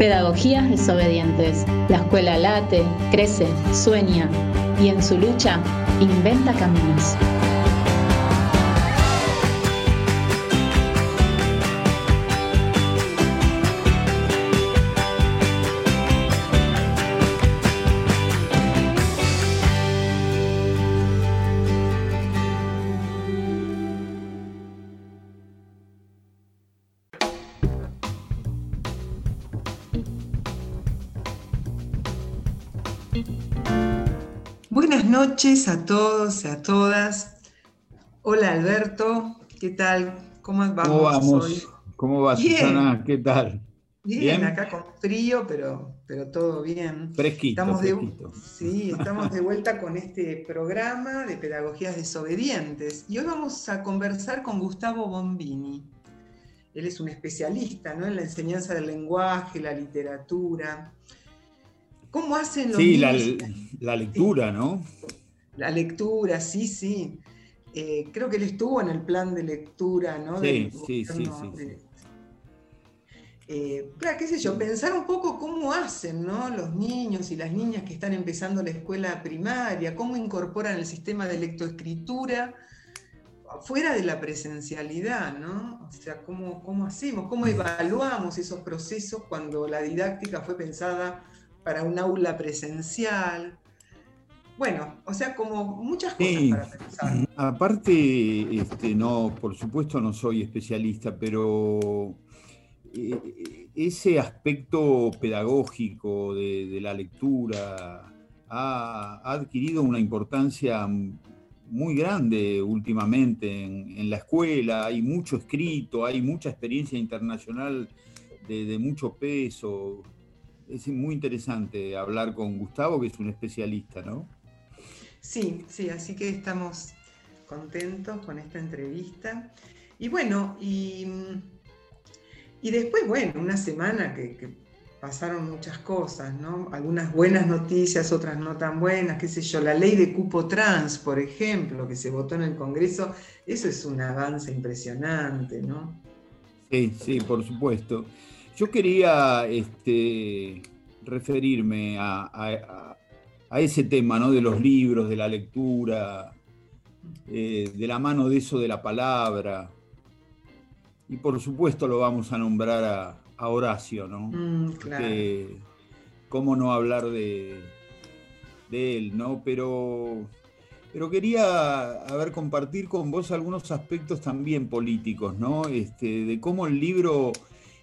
Pedagogías desobedientes. La escuela late, crece, sueña y en su lucha inventa caminos. Noches a todos y a todas. Hola Alberto, ¿qué tal? ¿Cómo vamos, ¿Cómo vamos? hoy? ¿Cómo va Bien. Susana? ¿Qué tal? Bien, Bien. acá con frío, pero, pero todo bien. Fresquito, Estamos de, sí, estamos de vuelta con este programa de pedagogías desobedientes. Y hoy vamos a conversar con Gustavo Bombini. Él es un especialista ¿no? en la enseñanza del lenguaje, la literatura. ¿Cómo hacen los Sí, la lectura, ¿no? La lectura, sí, sí. Eh, creo que él estuvo en el plan de lectura, ¿no? Sí, sí, sí, Eh, claro, qué sé yo, pensar un poco cómo hacen, ¿no? Los niños y las niñas que están empezando la escuela primaria, cómo incorporan el sistema de lectoescritura fuera de la presencialidad, ¿no? O sea, cómo, cómo hacemos, cómo evaluamos esos procesos cuando la didáctica fue pensada para un aula presencial. Bueno, o sea, como muchas cosas Sí. para pensar. Aparte, este, no, por supuesto no soy especialista, pero eh, ese aspecto pedagógico de, de la lectura ha, ha adquirido una importancia muy grande últimamente en, en la escuela. Hay mucho escrito, hay mucha experiencia internacional de, de mucho peso. Es muy interesante hablar con Gustavo, que es un especialista, ¿no? Sí, sí, así que estamos contentos con esta entrevista. Y bueno, y, y después, bueno, una semana que, pasaron muchas cosas, ¿no? Algunas buenas noticias, otras no tan buenas, qué sé yo, la ley de cupo trans, por ejemplo, que se votó en el Congreso, eso es un avance impresionante, ¿no? Sí, sí, por supuesto. Yo quería este, referirme a ese tema, ¿no? De los libros, de la lectura, eh, de la mano de eso de la palabra. Y por supuesto lo vamos a nombrar a, a Horacio, ¿no? Mm, claro. cómo no hablar de, de él, ¿no? Pero, pero quería a ver, compartir con vos algunos aspectos también políticos, ¿no? Este, de cómo el libro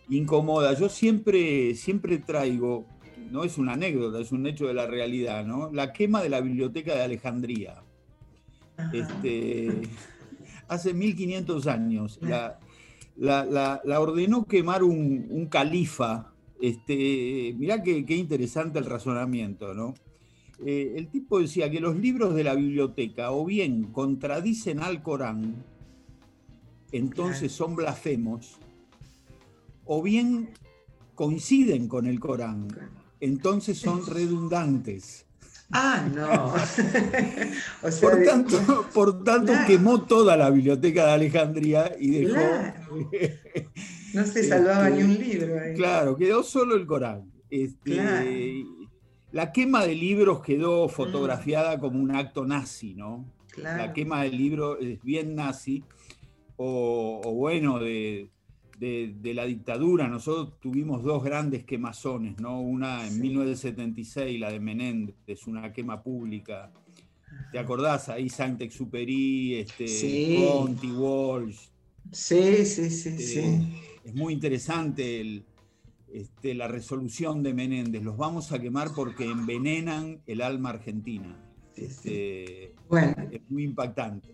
incomoda. Yo siempre, siempre traigo, no es una anécdota, es un hecho de la realidad, ¿no? La quema de la biblioteca de Alejandría. Ajá. Este, hace 1500 años. La, la- la- la ordenó quemar un, un califa. Este, mirá qué, qué interesante el razonamiento, ¿no? Eh, el tipo decía que los libros de la biblioteca o bien contradicen al Corán, entonces son blasfemos, o bien coinciden con el Corán, entonces son redundantes. Ah, no. o sea, Por de- tanto, por tanto Claro. quemó toda la biblioteca de Alejandría y dejó. Claro. no se salvaba Este, ni un libro. ahí. Claro, quedó solo el Corán. Este, Claro. La quema de libros quedó fotografiada como un acto nazi, ¿no? La quema del libro es bien nazi, o, o bueno, de, de- de la dictadura. Nosotros tuvimos dos grandes quemazones, ¿no? Una en Sí. 1976, la de Menéndez, una quema pública. ¿Te acordás? Ahí Saint-Exupéry, este, Sí. Conti, Walsh. Sí, sí, sí, Este, sí. Es muy interesante el- este, la resolución de Menéndez. Los vamos a quemar porque envenenan el alma argentina. Este, Bueno, es muy impactante.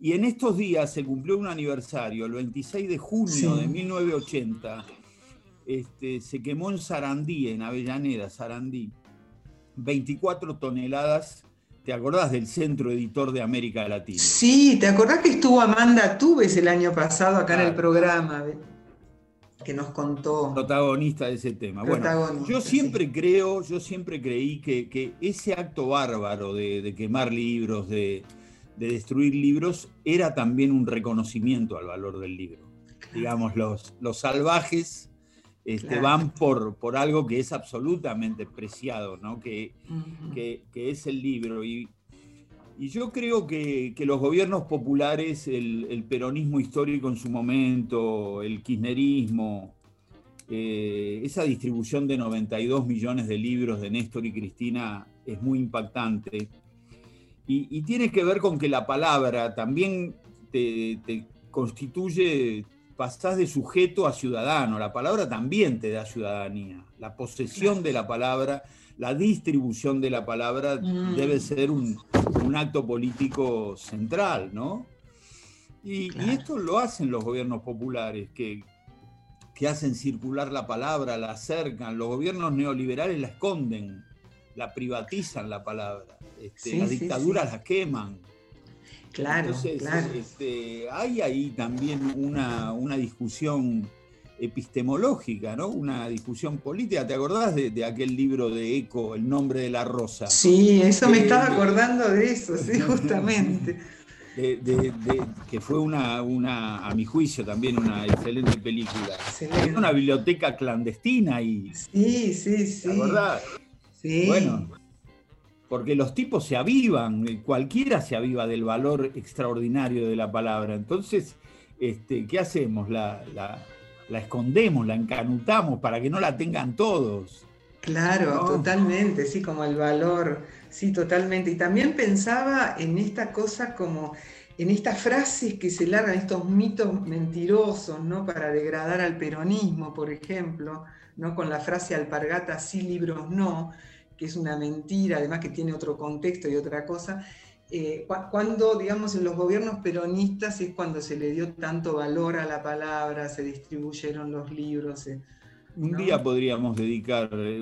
Y en estos días se cumplió un aniversario, el 26 de junio Sí. de 1980, este, se quemó en Sarandí, en Avellaneda, Sarandí, 24 toneladas, ¿te acordás del centro editor de América Latina? sí, ¿te acordás que estuvo Amanda Tubes el año pasado acá en el programa? Que nos contó. protagonista de ese tema. Bueno, yo sí. siempre creo, yo siempre creí que, que ese acto bárbaro de, de quemar libros, de, de destruir libros, era también un reconocimiento al valor del libro. Digamos, los, los salvajes este, van por, por algo que es absolutamente preciado, ¿no? que, que, es el libro. Y, y yo creo que, que, los gobiernos populares, el, el, peronismo histórico en su momento, el kirchnerismo, eh, esa distribución de 92 millones de libros de Néstor y Cristina es muy impactante. Y, y tiene que ver con que la palabra también te, te constituye pasás de sujeto a ciudadano. La palabra también te da ciudadanía. La posesión de la palabra, la distribución de la palabra mm. debe ser un, acto político central, ¿no? Y, esto lo hacen los gobiernos populares, que, que hacen circular la palabra, la acercan. Los gobiernos neoliberales la esconden, la privatizan la palabra. Este, las dictaduras la queman. Claro, Entonces, claro. Este, hay ahí también una, discusión epistemológica, ¿no? Una discusión política. ¿Te acordás de, aquel libro de Eco, El nombre de la rosa? Sí, eso me estaba acordando de eso, sí, justamente. que fue una, una, a mi juicio, también una excelente película. Excelente. una biblioteca clandestina y. Sí, sí, sí. ¿Te acordás? Sí. Bueno, porque los tipos se avivan, eh, cualquiera se aviva del valor extraordinario de la palabra. Entonces, este, ¿qué hacemos? La, escondemos, la encanutamos para que no la tengan todos. Claro, totalmente, sí, como el valor, sí, totalmente. Y también pensaba en esta cosa como, en estas frases que se largan, estos mitos mentirosos, ¿no? Para degradar al peronismo, por ejemplo, ¿no? Con la frase alpargata, sí, libros no que es una mentira, además que tiene otro contexto y otra cosa, eh, cuando, digamos, en los gobiernos peronistas es cuando se le dio tanto valor a la palabra, se distribuyeron los libros. Eh, un día podríamos dedicar eh,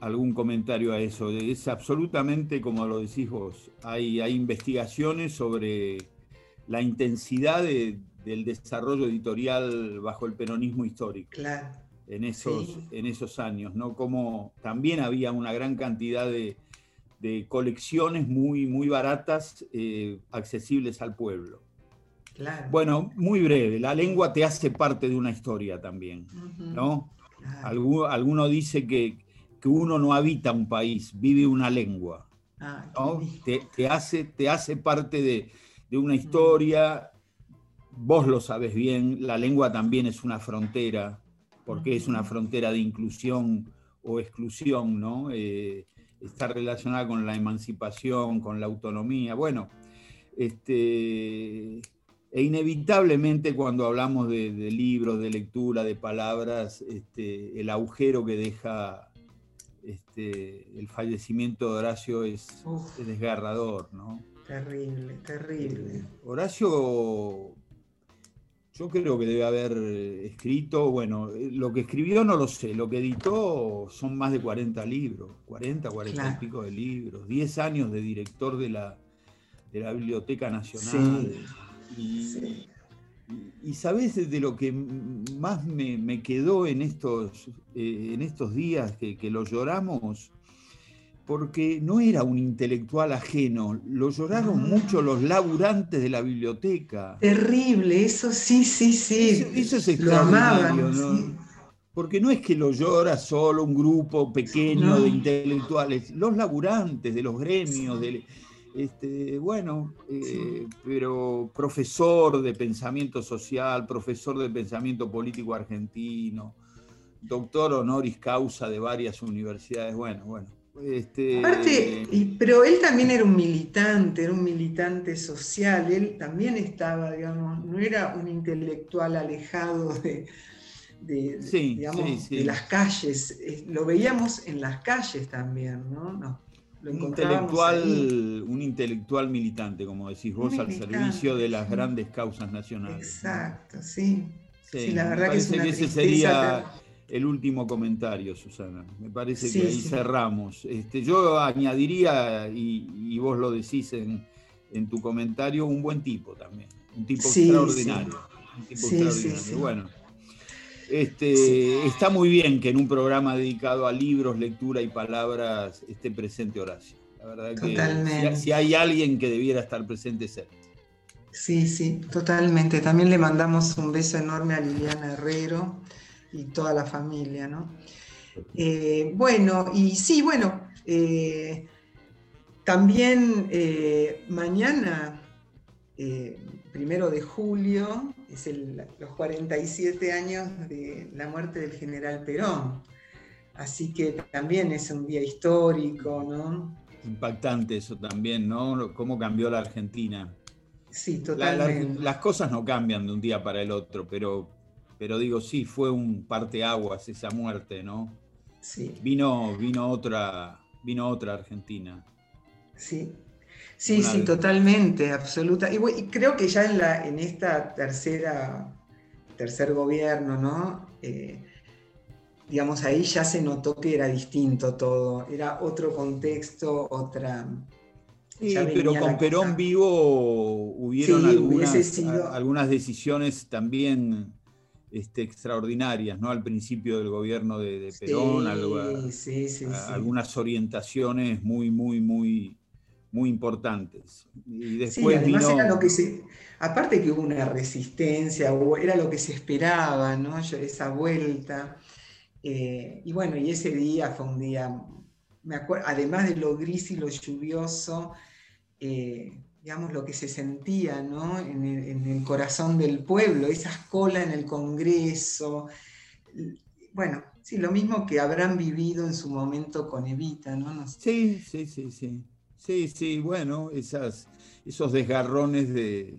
algún comentario a eso. Es absolutamente, como lo decís vos, hay, hay investigaciones sobre la intensidad del desarrollo editorial bajo el peronismo histórico. Claro en esos, en esos años, ¿no? Como también había una gran cantidad de, colecciones muy, muy baratas, eh, accesibles al pueblo. Bueno, muy breve, la lengua te hace parte de una historia también, ¿no? Alguno, dice que, uno no habita un país, vive una lengua. Ah, te, hace, te hace parte de, de una historia, vos lo sabes bien, la lengua también es una frontera, porque es una frontera de inclusión o exclusión, ¿no? Eh, está relacionada con la emancipación, con la autonomía. Bueno, este, e inevitablemente cuando hablamos de, libros, de lectura, de palabras, este, el agujero que deja este, el fallecimiento de Horacio es, desgarrador, ¿no? Terrible, terrible. Eh, Horacio yo creo que debe haber eh, escrito, bueno, eh, lo que escribió no lo sé, lo que editó son más de 40 libros, 40, 40 y pico de libros, 10 años de director de la, de la Biblioteca Nacional. Y, y, sabes de lo que más me, quedó en estos, eh, en estos días que, que lo lloramos, porque no era un intelectual ajeno, lo lloraron ah. mucho los laburantes de la biblioteca. Terrible, eso sí, sí, sí. Eso, es extraordinario, ¿no? Porque no es que lo llora solo un grupo pequeño de intelectuales, los laburantes de los gremios, este, bueno, eh, pero profesor de pensamiento social, profesor de pensamiento político argentino, doctor honoris causa de varias universidades, bueno, bueno este... Aparte, pero él también era un militante, era un militante social, él también estaba, digamos, no era un intelectual alejado de, de las calles, lo veíamos en las calles también, ¿no? un, intelectual, un intelectual militante, como decís vos, al servicio de las grandes causas nacionales. Exacto, sí. Sí, la verdad que es una ese sería el último comentario, Susana. Me parece que ahí cerramos. Este, yo añadiría, y, vos lo decís en, tu comentario, un buen tipo también. Un tipo extraordinario. Un tipo extraordinario. Bueno. Este, está muy bien que en un programa dedicado a libros, lectura y palabras esté presente Horacio. La verdad que si, hay alguien que debiera estar presente es él. Sí, sí, totalmente. También le mandamos un beso enorme a Liliana Herrero, y toda la familia, ¿no? Eh, bueno, y sí, bueno, eh, también eh, mañana, primero de julio, es los 47 años de la muerte del general Perón. Así que también es un día histórico, ¿no? Impactante eso también, ¿no? Cómo cambió la Argentina. Sí, totalmente. las cosas no cambian de un día para el otro, pero, pero digo, sí, fue un parteaguas esa muerte, ¿no? Sí. Vino, vino, otra, vino otra Argentina. Sí, sí, sí, totalmente, absoluta. Y, creo que ya en, la, en esta tercera, tercer gobierno, ¿no? Eh, digamos, ahí ya se notó que era distinto todo, era otro contexto, otra... Sí, pero con Perón vivo hubieron algunas, decisiones también este, extraordinarias, ¿no? Al principio del gobierno de, Perón, algunas orientaciones muy, muy, muy, muy importantes. Y después además era lo que se, aparte que hubo una resistencia, era lo que se esperaba, ¿no? Esa vuelta. Eh, y bueno, y ese día fue un día, me acuerdo, además de lo gris y lo lluvioso, eh, digamos, lo que se sentía en, el, corazón del pueblo, esas colas en el Congreso. Bueno, sí, lo mismo que habrán vivido en su momento con Evita, ¿no? Sí, sí, sí, sí. Sí, sí, bueno, esas, esos desgarrones de,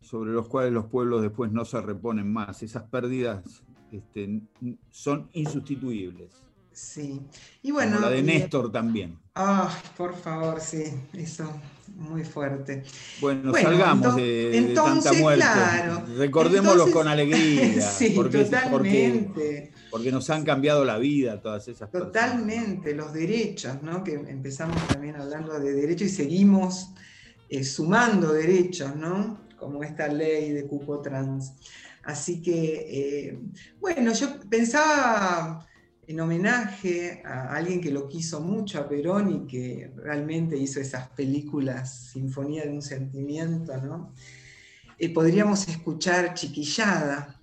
sobre los cuales los pueblos después no se reponen más, esas pérdidas este, son insustituibles. Sí. Y bueno. la de Néstor también. Ay, por favor, sí, eso muy fuerte. Bueno, salgamos de, tanta muerte. Claro. Recordémoslo con alegría. sí, porque, totalmente. Porque, nos han cambiado la vida todas esas cosas. Totalmente, los derechos, ¿no? Que empezamos también hablando de derechos y seguimos eh, sumando derechos, ¿no? Como esta ley de cupo trans. Así que, eh, bueno, yo pensaba en homenaje a alguien que lo quiso mucho, a Perón, y que realmente hizo esas películas, Sinfonía de un Sentimiento, ¿no? Eh, podríamos escuchar Chiquillada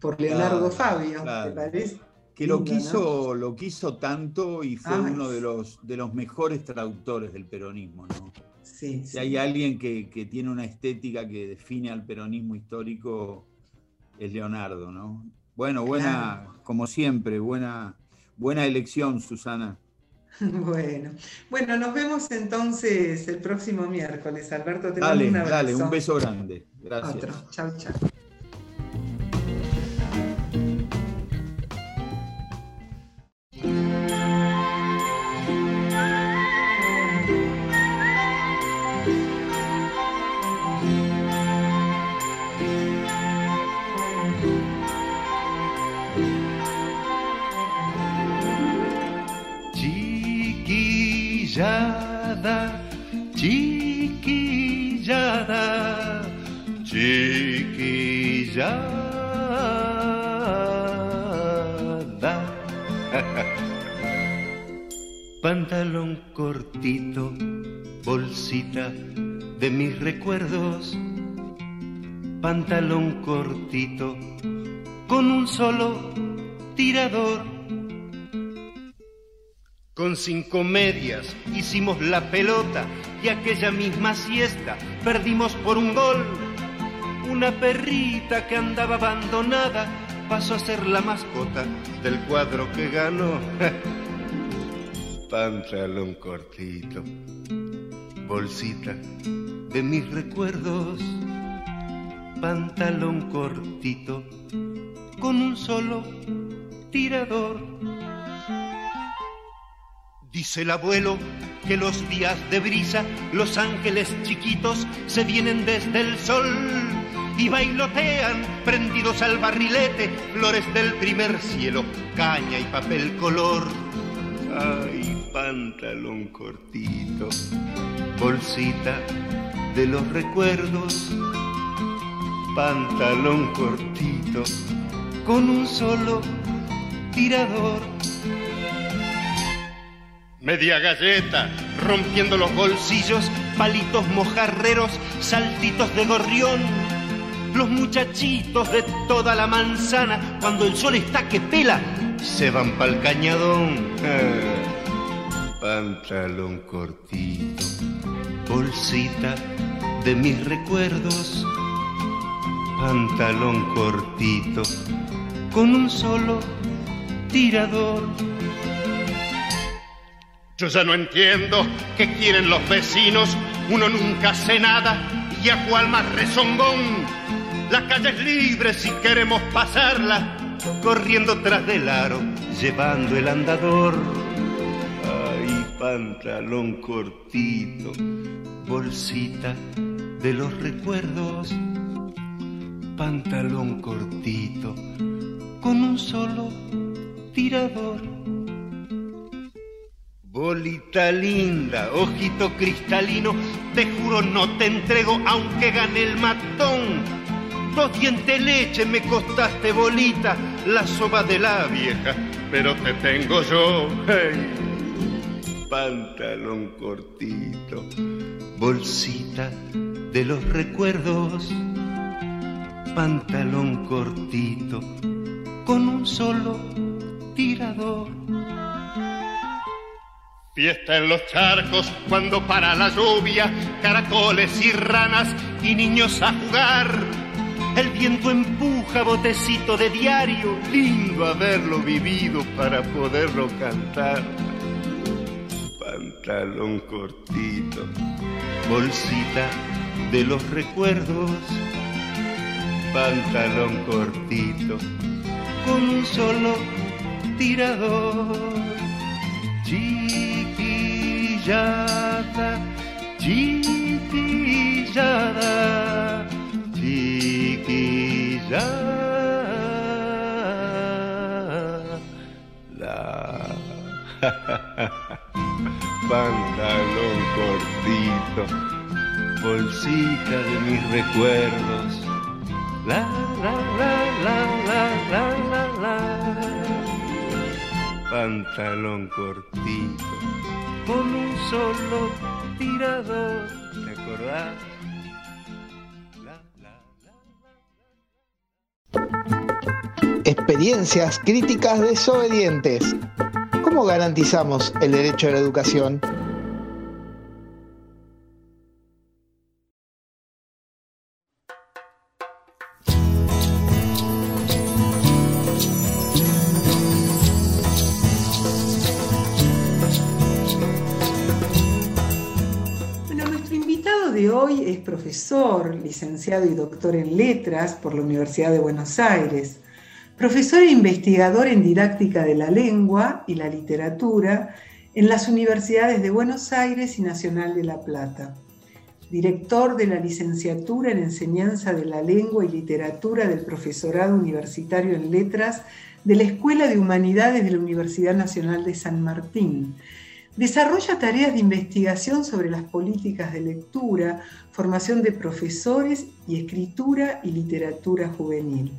por Leonardo Fabio, ¿te parece? Que lo quiso, lo quiso tanto y fue uno de los, de los mejores traductores del peronismo, ¿no? Sí, si hay alguien que, que, tiene una estética que define al peronismo histórico, es Leonardo, ¿no? Bueno, buena, como siempre, buena, buena elección, Susana. Bueno, bueno, nos vemos entonces el próximo miércoles. Alberto, te dale, un abrazo. Dale, un beso grande. Gracias. Otro. Chao, chao. Pantalón cortito, bolsita de mis recuerdos. Pantalón cortito, con un solo tirador. Con cinco medias hicimos la pelota y aquella misma siesta perdimos por un gol una perrita que andaba abandonada pasó a ser la mascota del cuadro que ganó. Pantalón cortito, bolsita de mis recuerdos. Pantalón cortito con un solo tirador. Dice el abuelo que los días de brisa, los ángeles chiquitos se vienen desde el sol y bailotean prendidos al barrilete, flores del primer cielo, caña y papel color. Ay, pantalón cortito, bolsita de los recuerdos, pantalón cortito con un solo tirador. Media galleta, rompiendo los bolsillos, palitos mojarreros, saltitos de gorrión los muchachitos de toda la manzana, cuando el sol está que pela, se van pa'l cañadón. pantalón cortito, bolsita de mis recuerdos, pantalón cortito, con un solo tirador. Yo ya no entiendo qué quieren los vecinos, uno nunca hace nada y a cual más rezongón. La calle es libre si queremos pasarla, corriendo tras del aro, llevando el andador. Ay, pantalón cortito, bolsita de los recuerdos, pantalón cortito, con un solo tirador. Bolita linda, ojito cristalino, te juro no te entrego aunque gane el matón. Dos dientes leche me costaste bolita, la soba de la vieja, pero te tengo yo. Pantalón cortito, bolsita de los recuerdos, pantalón cortito, con un solo tirador. Fiesta en los charcos cuando para la lluvia, caracoles y ranas y niños a jugar. El viento empuja botecito de diario, lindo haberlo vivido para poderlo cantar. Pantalón cortito, bolsita de los recuerdos. Pantalón cortito, con un solo tirador chiquillada, chiquillada, chiquillada. Pantalón cortito, bolsita de mis recuerdos. La la la la la la la la. Pantalón cortito con un solo tirador. ¿Te acordás? Experiencias críticas desobedientes. ¿Cómo garantizamos el derecho a la educación? hoy es profesor, licenciado y doctor en letras por la Universidad de Buenos Aires, profesor e investigador en didáctica de la lengua y la literatura en las universidades de Buenos Aires y Nacional de La Plata, director de la licenciatura en enseñanza de la lengua y literatura del profesorado universitario en letras de la Escuela de Humanidades de la Universidad Nacional de San Martín, Desarrolla tareas de investigación sobre las políticas de lectura, formación de profesores y escritura y literatura juvenil.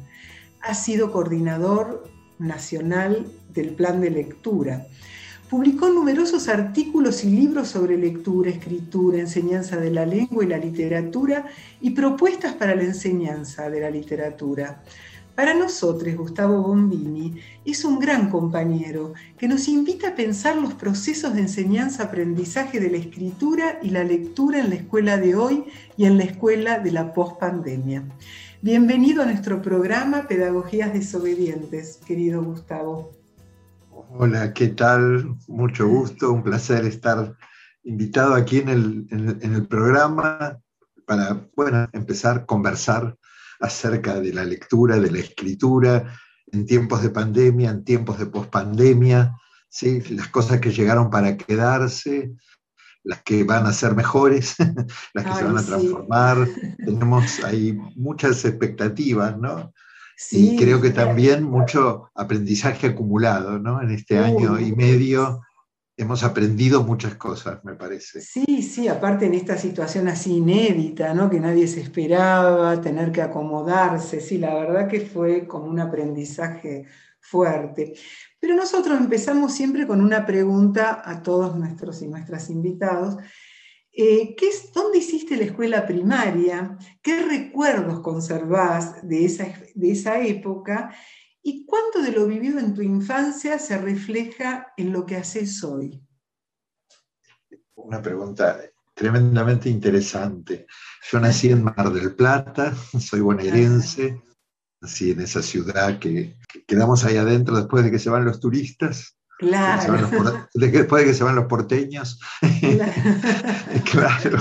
Ha sido coordinador nacional del Plan de Lectura. Publicó numerosos artículos y libros sobre lectura, escritura, enseñanza de la lengua y la literatura y propuestas para la enseñanza de la literatura. Para nosotros, Gustavo Bombini es un gran compañero que nos invita a pensar los procesos de enseñanza-aprendizaje de la escritura y la lectura en la escuela de hoy y en la escuela de la pospandemia. Bienvenido a nuestro programa Pedagogías Desobedientes, querido Gustavo. Hola, ¿qué tal? Mucho gusto, un placer estar invitado aquí en el, en programa para, bueno, empezar a conversar acerca de la lectura, de la escritura, en tiempos de pandemia, en tiempos de pospandemia, ¿sí? las cosas que llegaron para quedarse, las que van a ser mejores, las que se van a transformar. Tenemos ahí muchas expectativas, ¿no? Sí, y creo que también mucho aprendizaje acumulado, ¿no? En este año y medio hemos aprendido muchas cosas, me parece. Sí, sí, aparte en esta situación así inédita, ¿no? Que nadie se esperaba, tener que acomodarse, sí, la verdad que fue como un aprendizaje fuerte. Pero nosotros empezamos siempre con una pregunta a todos nuestros y nuestras invitados, Eh, ¿qué es, ¿Dónde hiciste la escuela primaria? ¿Qué recuerdos conservás de esa, de esa época? ¿Y cuánto de lo vivido en tu infancia se refleja en lo que haces hoy? Una pregunta tremendamente interesante. Yo nací en Mar del Plata, soy bonaerense, nací en esa ciudad que, quedamos ahí adentro después de que se van los turistas. Claro. después de que se van los porteños. Claro.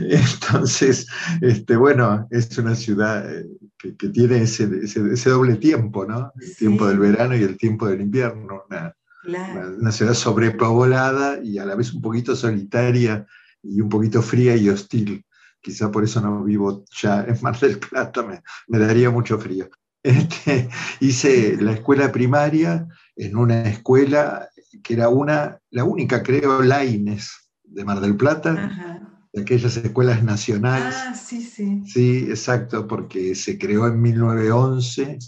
Entonces, este, bueno, es una ciudad eh, que, tiene ese, doble tiempo, ¿no? El tiempo del verano y el tiempo del invierno. Una, una, ciudad sobrepoblada y a la vez un poquito solitaria y un poquito fría y hostil. Quizá por eso no vivo ya en Mar del Plata, me, daría mucho frío. Este, hice la escuela primaria en una escuela que era una, la única, creo, Laines de Mar del Plata, de aquellas escuelas nacionales. Ah, sí, sí. Sí, exacto, porque se creó en 1911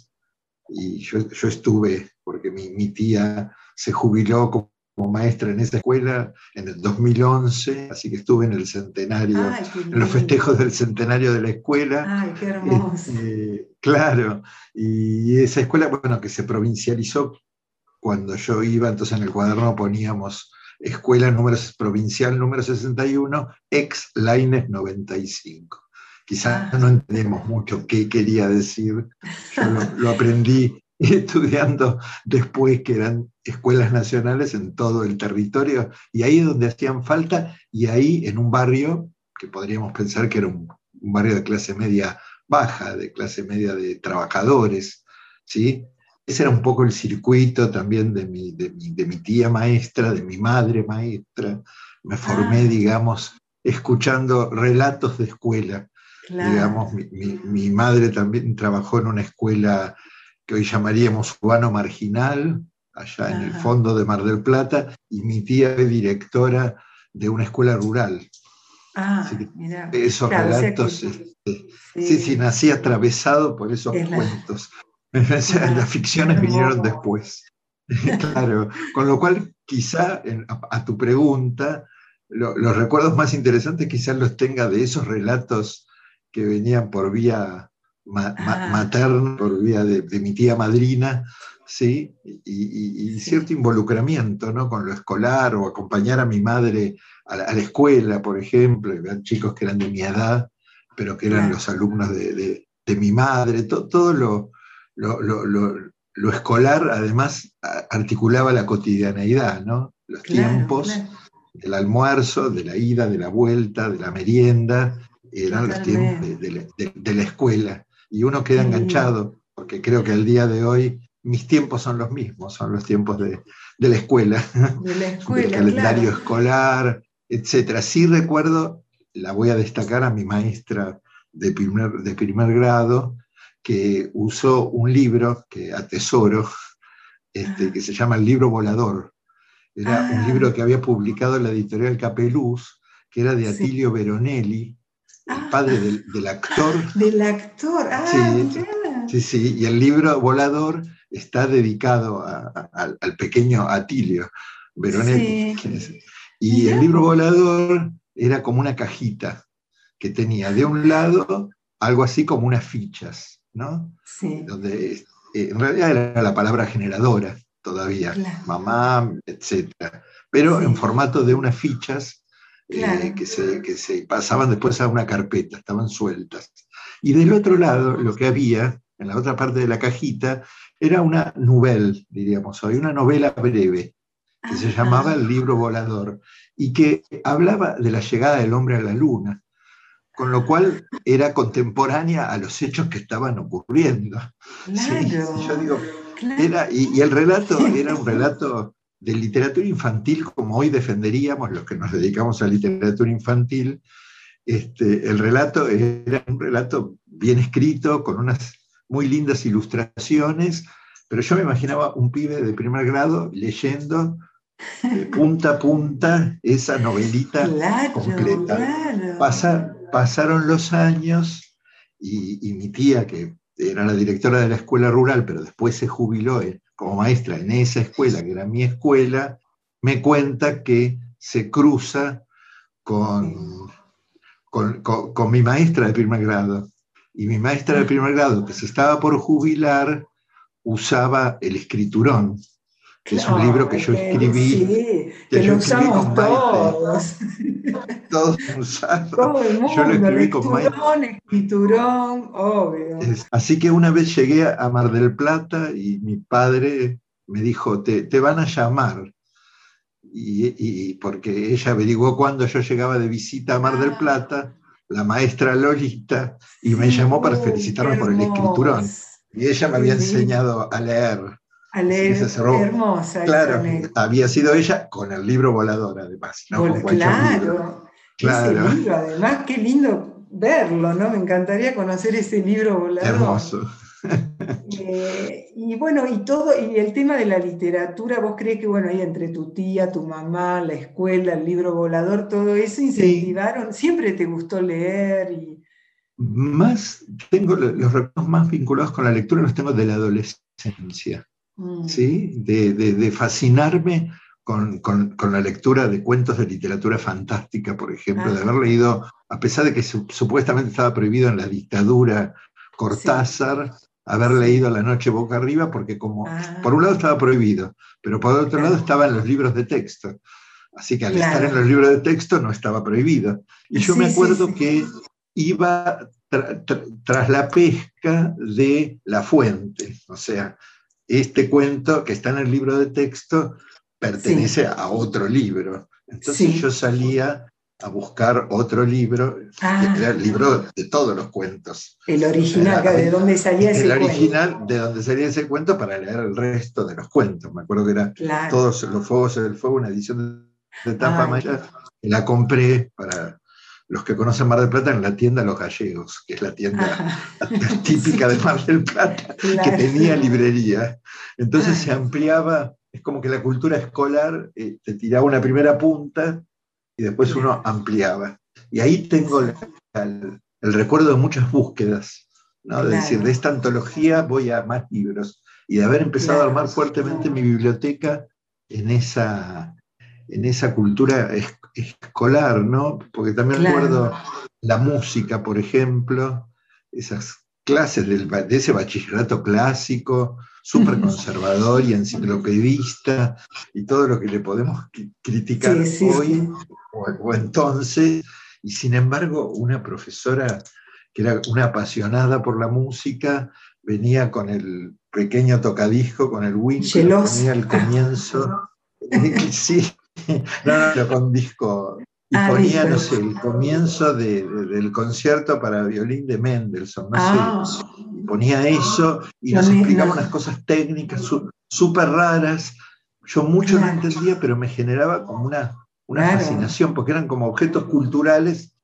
y yo, estuve, porque mi, mi, tía se jubiló como maestra en esa escuela en el 2011, así que estuve en el centenario, en los festejos del centenario de la escuela. Ay, qué hermoso. Este, claro, y esa escuela, bueno, que se provincializó cuando yo iba, entonces en el cuaderno poníamos escuela número, provincial número 61, ex Laines 95. Quizás ah. no entendemos mucho qué quería decir, yo lo aprendí estudiando después que eran escuelas nacionales en todo el territorio, y ahí es donde hacían falta, y ahí en un barrio que podríamos pensar que era un, barrio de clase media baja, de clase media de trabajadores, ¿sí? Ese era un poco el circuito también de mi, de mi, tía maestra, de mi madre maestra. Me formé, ah. digamos, escuchando relatos de escuela. Digamos, mi, mi, madre también trabajó en una escuela que hoy llamaríamos cubano marginal, allá en el fondo de Mar del Plata, y mi tía es directora de una escuela rural. Ah, esos relatos, este, sí. sí. nací atravesado por esos cuentos. Las ficciones vinieron después. claro, con lo cual quizá a, tu pregunta, los recuerdos más interesantes quizás los tenga de esos relatos que venían por vía Ah. materna por vía de, mi tía madrina, ¿sí? Y, cierto involucramiento ¿no? con lo escolar o acompañar a mi madre a la, escuela, por ejemplo, eran chicos que eran de mi edad, pero que eran los alumnos de, mi madre, todo lo, lo, escolar además articulaba la cotidianeidad, ¿no? los tiempos del almuerzo, de la ida, de la vuelta, de la merienda, eran los tiempos de, la escuela. Y uno queda enganchado, porque creo que el día de hoy mis tiempos son los mismos, son los tiempos de, la escuela, de la escuela, del calendario escolar, etc. Sí recuerdo, la voy a destacar a mi maestra de primer, de primer grado, que usó un libro que atesoro, este, ah. que se llama El libro volador. Era un ah. libro que había publicado la editorial Capeluz, que era de Atilio Veronelli, el padre del, actor. Del actor, ah, sí, sí, sí, y el libro Volador está dedicado al pequeño Atilio Veronelli. Y el libro Volador era como una cajita que tenía de un lado algo así como unas fichas, ¿no? Sí. Donde eh, en realidad era la palabra generadora todavía, mamá, etc. Pero en formato de unas fichas eh, que, se, que, se, pasaban después a una carpeta, estaban sueltas. Y del otro lado, lo que había, en la otra parte de la cajita, era una novela, diríamos hoy, una novela breve, que se llamaba El libro volador, y que hablaba de la llegada del hombre a la luna, con lo cual era contemporánea a los hechos que estaban ocurriendo. yo digo, era, y, el relato era un relato de literatura infantil, como hoy defenderíamos los que nos dedicamos a literatura infantil, este, el relato era un relato bien escrito, con unas muy lindas ilustraciones, pero yo me imaginaba un pibe de primer grado leyendo punta a punta esa novelita completa. pasaron los años y, y, mi tía, que era la directora de la escuela rural, pero después se jubiló en, como maestra en esa escuela, que era mi escuela, me cuenta que se cruza con, con, mi maestra de primer grado. Y mi maestra de primer grado, que se estaba por jubilar, usaba el escriturón, que es un libro que yo escribí. Sí, que, lo usamos todos. todos usados. Todo el mundo, yo lo escribí con Maite. escriturón, obvio. así que una vez llegué a Mar del Plata y mi padre me dijo, te, te van a llamar. Y, y, porque ella averiguó cuando yo llegaba de visita a Mar del ah. Plata, la maestra Lolita, y me llamó para felicitarme por el escriturón. Y ella me había enseñado a leer. A leer, hermosa. Claro, había sido ella con el libro volador, además. claro, claro. Ese libro, además, qué lindo verlo, ¿no? Me encantaría conocer ese libro volador. Hermoso. Eh, y bueno, y todo, y el tema de la literatura, ¿vos crees que, bueno, ahí entre tu tía, tu mamá, la escuela, el libro volador, todo eso incentivaron? ¿Siempre te gustó leer? Y... Más, tengo los recuerdos más vinculados con la lectura, los tengo de la adolescencia, mm. ¿sí? De, fascinarme con, la lectura de cuentos de literatura fantástica, por ejemplo, de haber leído, a pesar de que supuestamente estaba prohibido en la dictadura Cortázar, haber leído La Noche Boca Arriba, porque como ah. por un lado estaba prohibido, pero por otro lado estaba en los libros de texto. Así que al estar en los libros de texto no estaba prohibido. Y yo me acuerdo que iba tras la pesca de la fuente, o sea, este cuento que está en el libro de texto pertenece a otro libro. Entonces yo salía a buscar otro libro, ah. era el libro de todos los cuentos. El original, ¿de dónde salía ese cuento? El original, de dónde salía ese cuento para leer el resto de los cuentos. Me acuerdo que era Todos los Fuegos del Fuego, una edición de tapa maya, la compré para los que conocen Mar del Plata en la tienda Los Gallegos, que es la tienda típica de Mar del Plata, que tenía librería. Entonces se ampliaba, es como que la cultura escolar eh, te tiraba una primera punta y después uno ampliaba. Y ahí tengo el, recuerdo de muchas búsquedas, ¿no? de decir, de esta antología voy a más libros y de haber empezado a armar fuertemente mi biblioteca en esa, en esa cultura escolar, ¿no? Porque también recuerdo la música, por ejemplo, esas clases de ese bachillerato clásico, súper conservador y enciclopedista, y todo lo que le podemos criticar hoy o, entonces, y sin embargo una profesora que era una apasionada por la música, venía con el pequeño tocadisco, con el Winkler, ponía el comienzo, sí, no, no, con disco, y ah, ponía, no sé, el comienzo del concierto para violín de Mendelssohn, no sé, ah. ponía eso y nos explicaba unas cosas técnicas súper raras. Yo mucho no entendía, pero me generaba como una una fascinación, porque eran como objetos culturales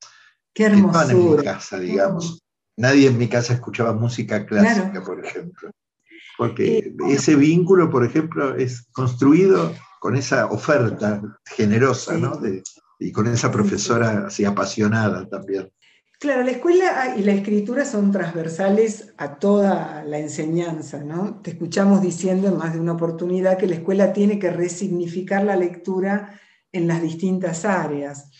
que estaban en mi casa, digamos. Nadie en mi casa escuchaba música clásica, por ejemplo. Porque eh, ese vínculo, por ejemplo, es construido con esa oferta generosa, ¿no? Y con esa profesora así apasionada también. Claro, la escuela y la escritura son transversales a toda la enseñanza, ¿no? Te escuchamos diciendo en más de una oportunidad que la escuela tiene que resignificar la lectura en las distintas áreas.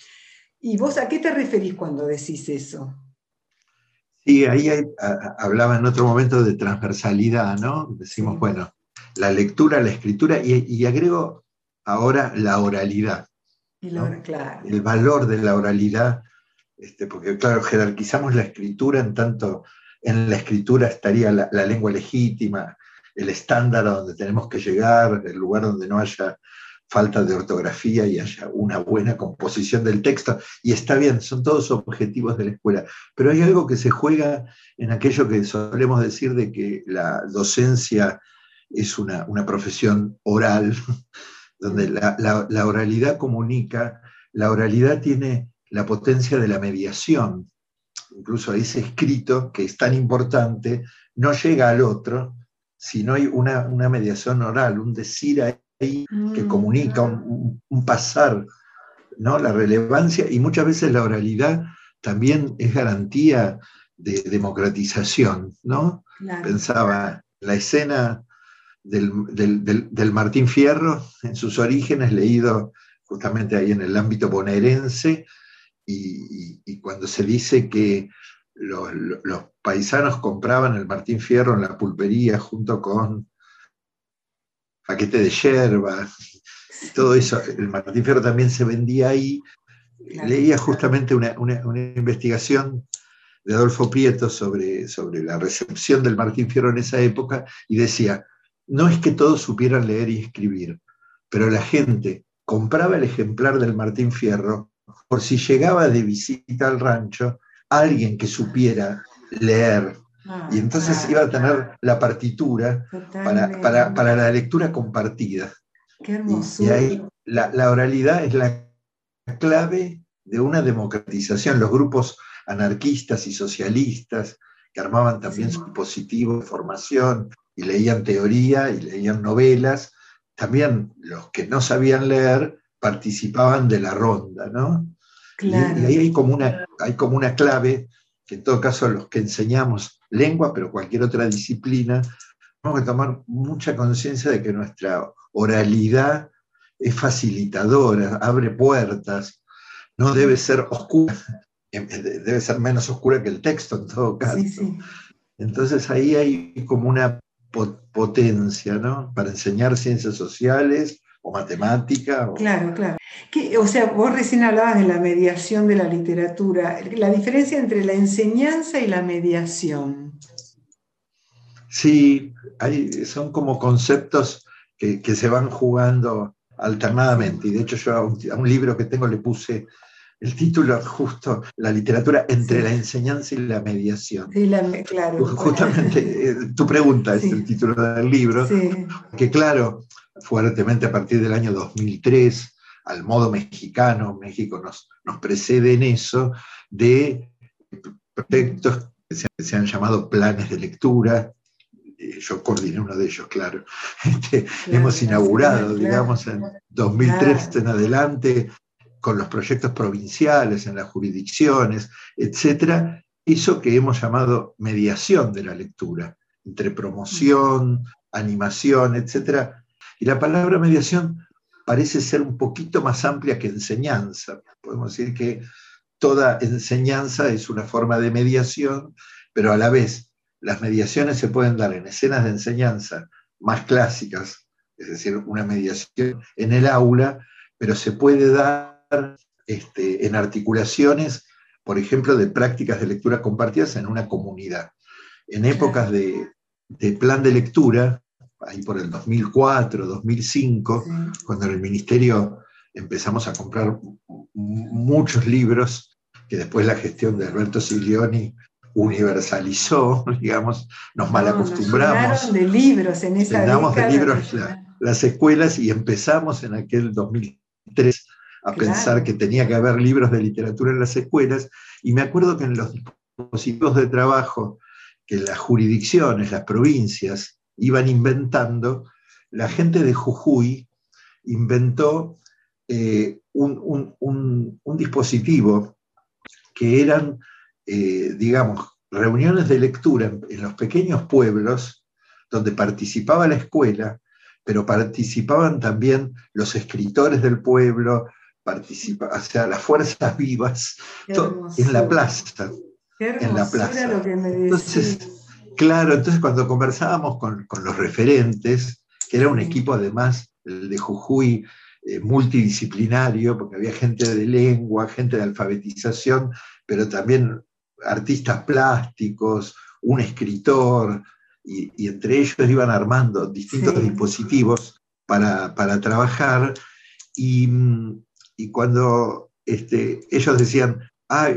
¿Y vos a qué te referís cuando decís eso? Sí, ahí hablaba en otro momento de transversalidad, ¿no? Decimos, bueno, la lectura, la escritura, y, agrego ahora la oralidad. El valor de la oralidad, este, porque claro, jerarquizamos la escritura en tanto en la escritura estaría la, la lengua legítima, el estándar a donde tenemos que llegar, el lugar donde no haya falta de ortografía y haya una buena composición del texto. Y está bien, son todos objetivos de la escuela. Pero hay algo que se juega en aquello que solemos decir de que la docencia es una, profesión oral, donde la, oralidad comunica, la oralidad tiene la potencia de la mediación. Incluso ese escrito, que es tan importante, no llega al otro si no hay una, una mediación oral, un decir a que mm, comunica, un, pasar, ¿no? La relevancia y muchas veces la oralidad también es garantía de democratización, ¿no? Pensaba, la escena del, Martín Fierro, en sus orígenes, leído justamente ahí en el ámbito bonaerense, y, cuando se dice que los, paisanos compraban el Martín Fierro en la pulpería junto con paquete de yerba, todo eso, el Martín Fierro también se vendía ahí. Leía justamente una, investigación de Adolfo Prieto sobre, sobre la recepción del Martín Fierro en esa época y decía, no es que todos supieran leer y escribir, pero la gente compraba el ejemplar del Martín Fierro por si llegaba de visita al rancho alguien que supiera leer. Ah, y entonces iba a tener la partitura para, la lectura compartida. Qué hermoso. Y, ahí la, oralidad es la clave de una democratización. Los grupos anarquistas y socialistas que armaban también su dispositivo de formación y leían teoría y leían novelas, también los que no sabían leer participaban de la ronda, ¿no? Y, ahí hay como, una, hay como una clave que en todo caso los que enseñamos lengua, pero cualquier otra disciplina, tenemos que tomar mucha conciencia de que nuestra oralidad es facilitadora, abre puertas, no debe ser oscura, debe ser menos oscura que el texto en todo caso. Entonces ahí hay como una potencia, ¿no? Para enseñar ciencias sociales o matemática. Claro, claro. o sea, vos recién hablabas de la mediación de la literatura, la diferencia entre la enseñanza y la mediación. Sí, hay, son como conceptos que, se van jugando alternadamente. Y de hecho yo a un, libro que tengo le puse el título justo, la literatura entre la enseñanza y la mediación. Sí, claro. Justamente eh, tu pregunta es el título del libro, que claro, fuertemente a partir del año 2003, al modo mexicano, México nos, nos precede en eso, de proyectos que se, han llamado planes de lectura, eh, yo coordiné uno de ellos, claro. Este, hemos inaugurado, digamos, en 2003 en adelante, con los proyectos provinciales, en las jurisdicciones, etcétera, eso que hemos llamado mediación de la lectura, entre promoción, animación, etcétera, y la palabra mediación parece ser un poquito más amplia que enseñanza. Podemos decir que toda enseñanza es una forma de mediación, pero a la vez las mediaciones se pueden dar en escenas de enseñanza más clásicas, es decir, una mediación en el aula, pero se puede dar este, en articulaciones, por ejemplo, de prácticas de lectura compartidas en una comunidad. En épocas de, de plan de lectura, ahí por el 2004, 2005, cuando en el ministerio empezamos a comprar muchos libros que después la gestión de Alberto Siglioni universalizó, digamos, nos malacostumbramos. de libros en esa de libros las escuelas y empezamos en aquel 2003 a pensar que tenía que haber libros de literatura en las escuelas. Y me acuerdo que en los dispositivos de trabajo que las jurisdicciones, las provincias iban inventando, la gente de Jujuy inventó eh, un, dispositivo que eran, eh, digamos, reuniones de lectura en, los pequeños pueblos donde participaba la escuela, pero participaban también los escritores del pueblo, participa, o sea, las fuerzas vivas en la plaza. en la plaza. entonces, claro, entonces cuando conversábamos con, los referentes, que era un equipo además el de Jujuy eh, multidisciplinario, porque había gente de lengua, gente de alfabetización, pero también artistas plásticos, un escritor, y, entre ellos iban armando distintos dispositivos para, para trabajar. Y, mm, y cuando este, ellos decían, ah,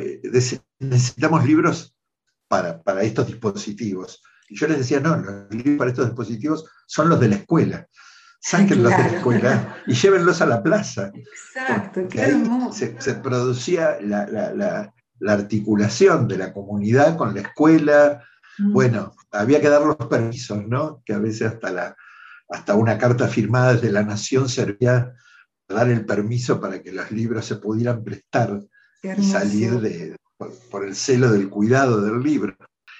necesitamos libros para, estos dispositivos. Y yo les decía, no, los libros para estos dispositivos son los de la escuela. Sáquenlos de la escuela y llévenlos a la plaza. Exacto, qué se, se, producía la, articulación de la comunidad con la escuela. Mm. Bueno, había que dar los permisos, ¿no? Que a veces hasta, la, hasta una carta firmada desde la Nación servía dar el permiso para que los libros se pudieran prestar y salir de, por, el celo del cuidado del libro.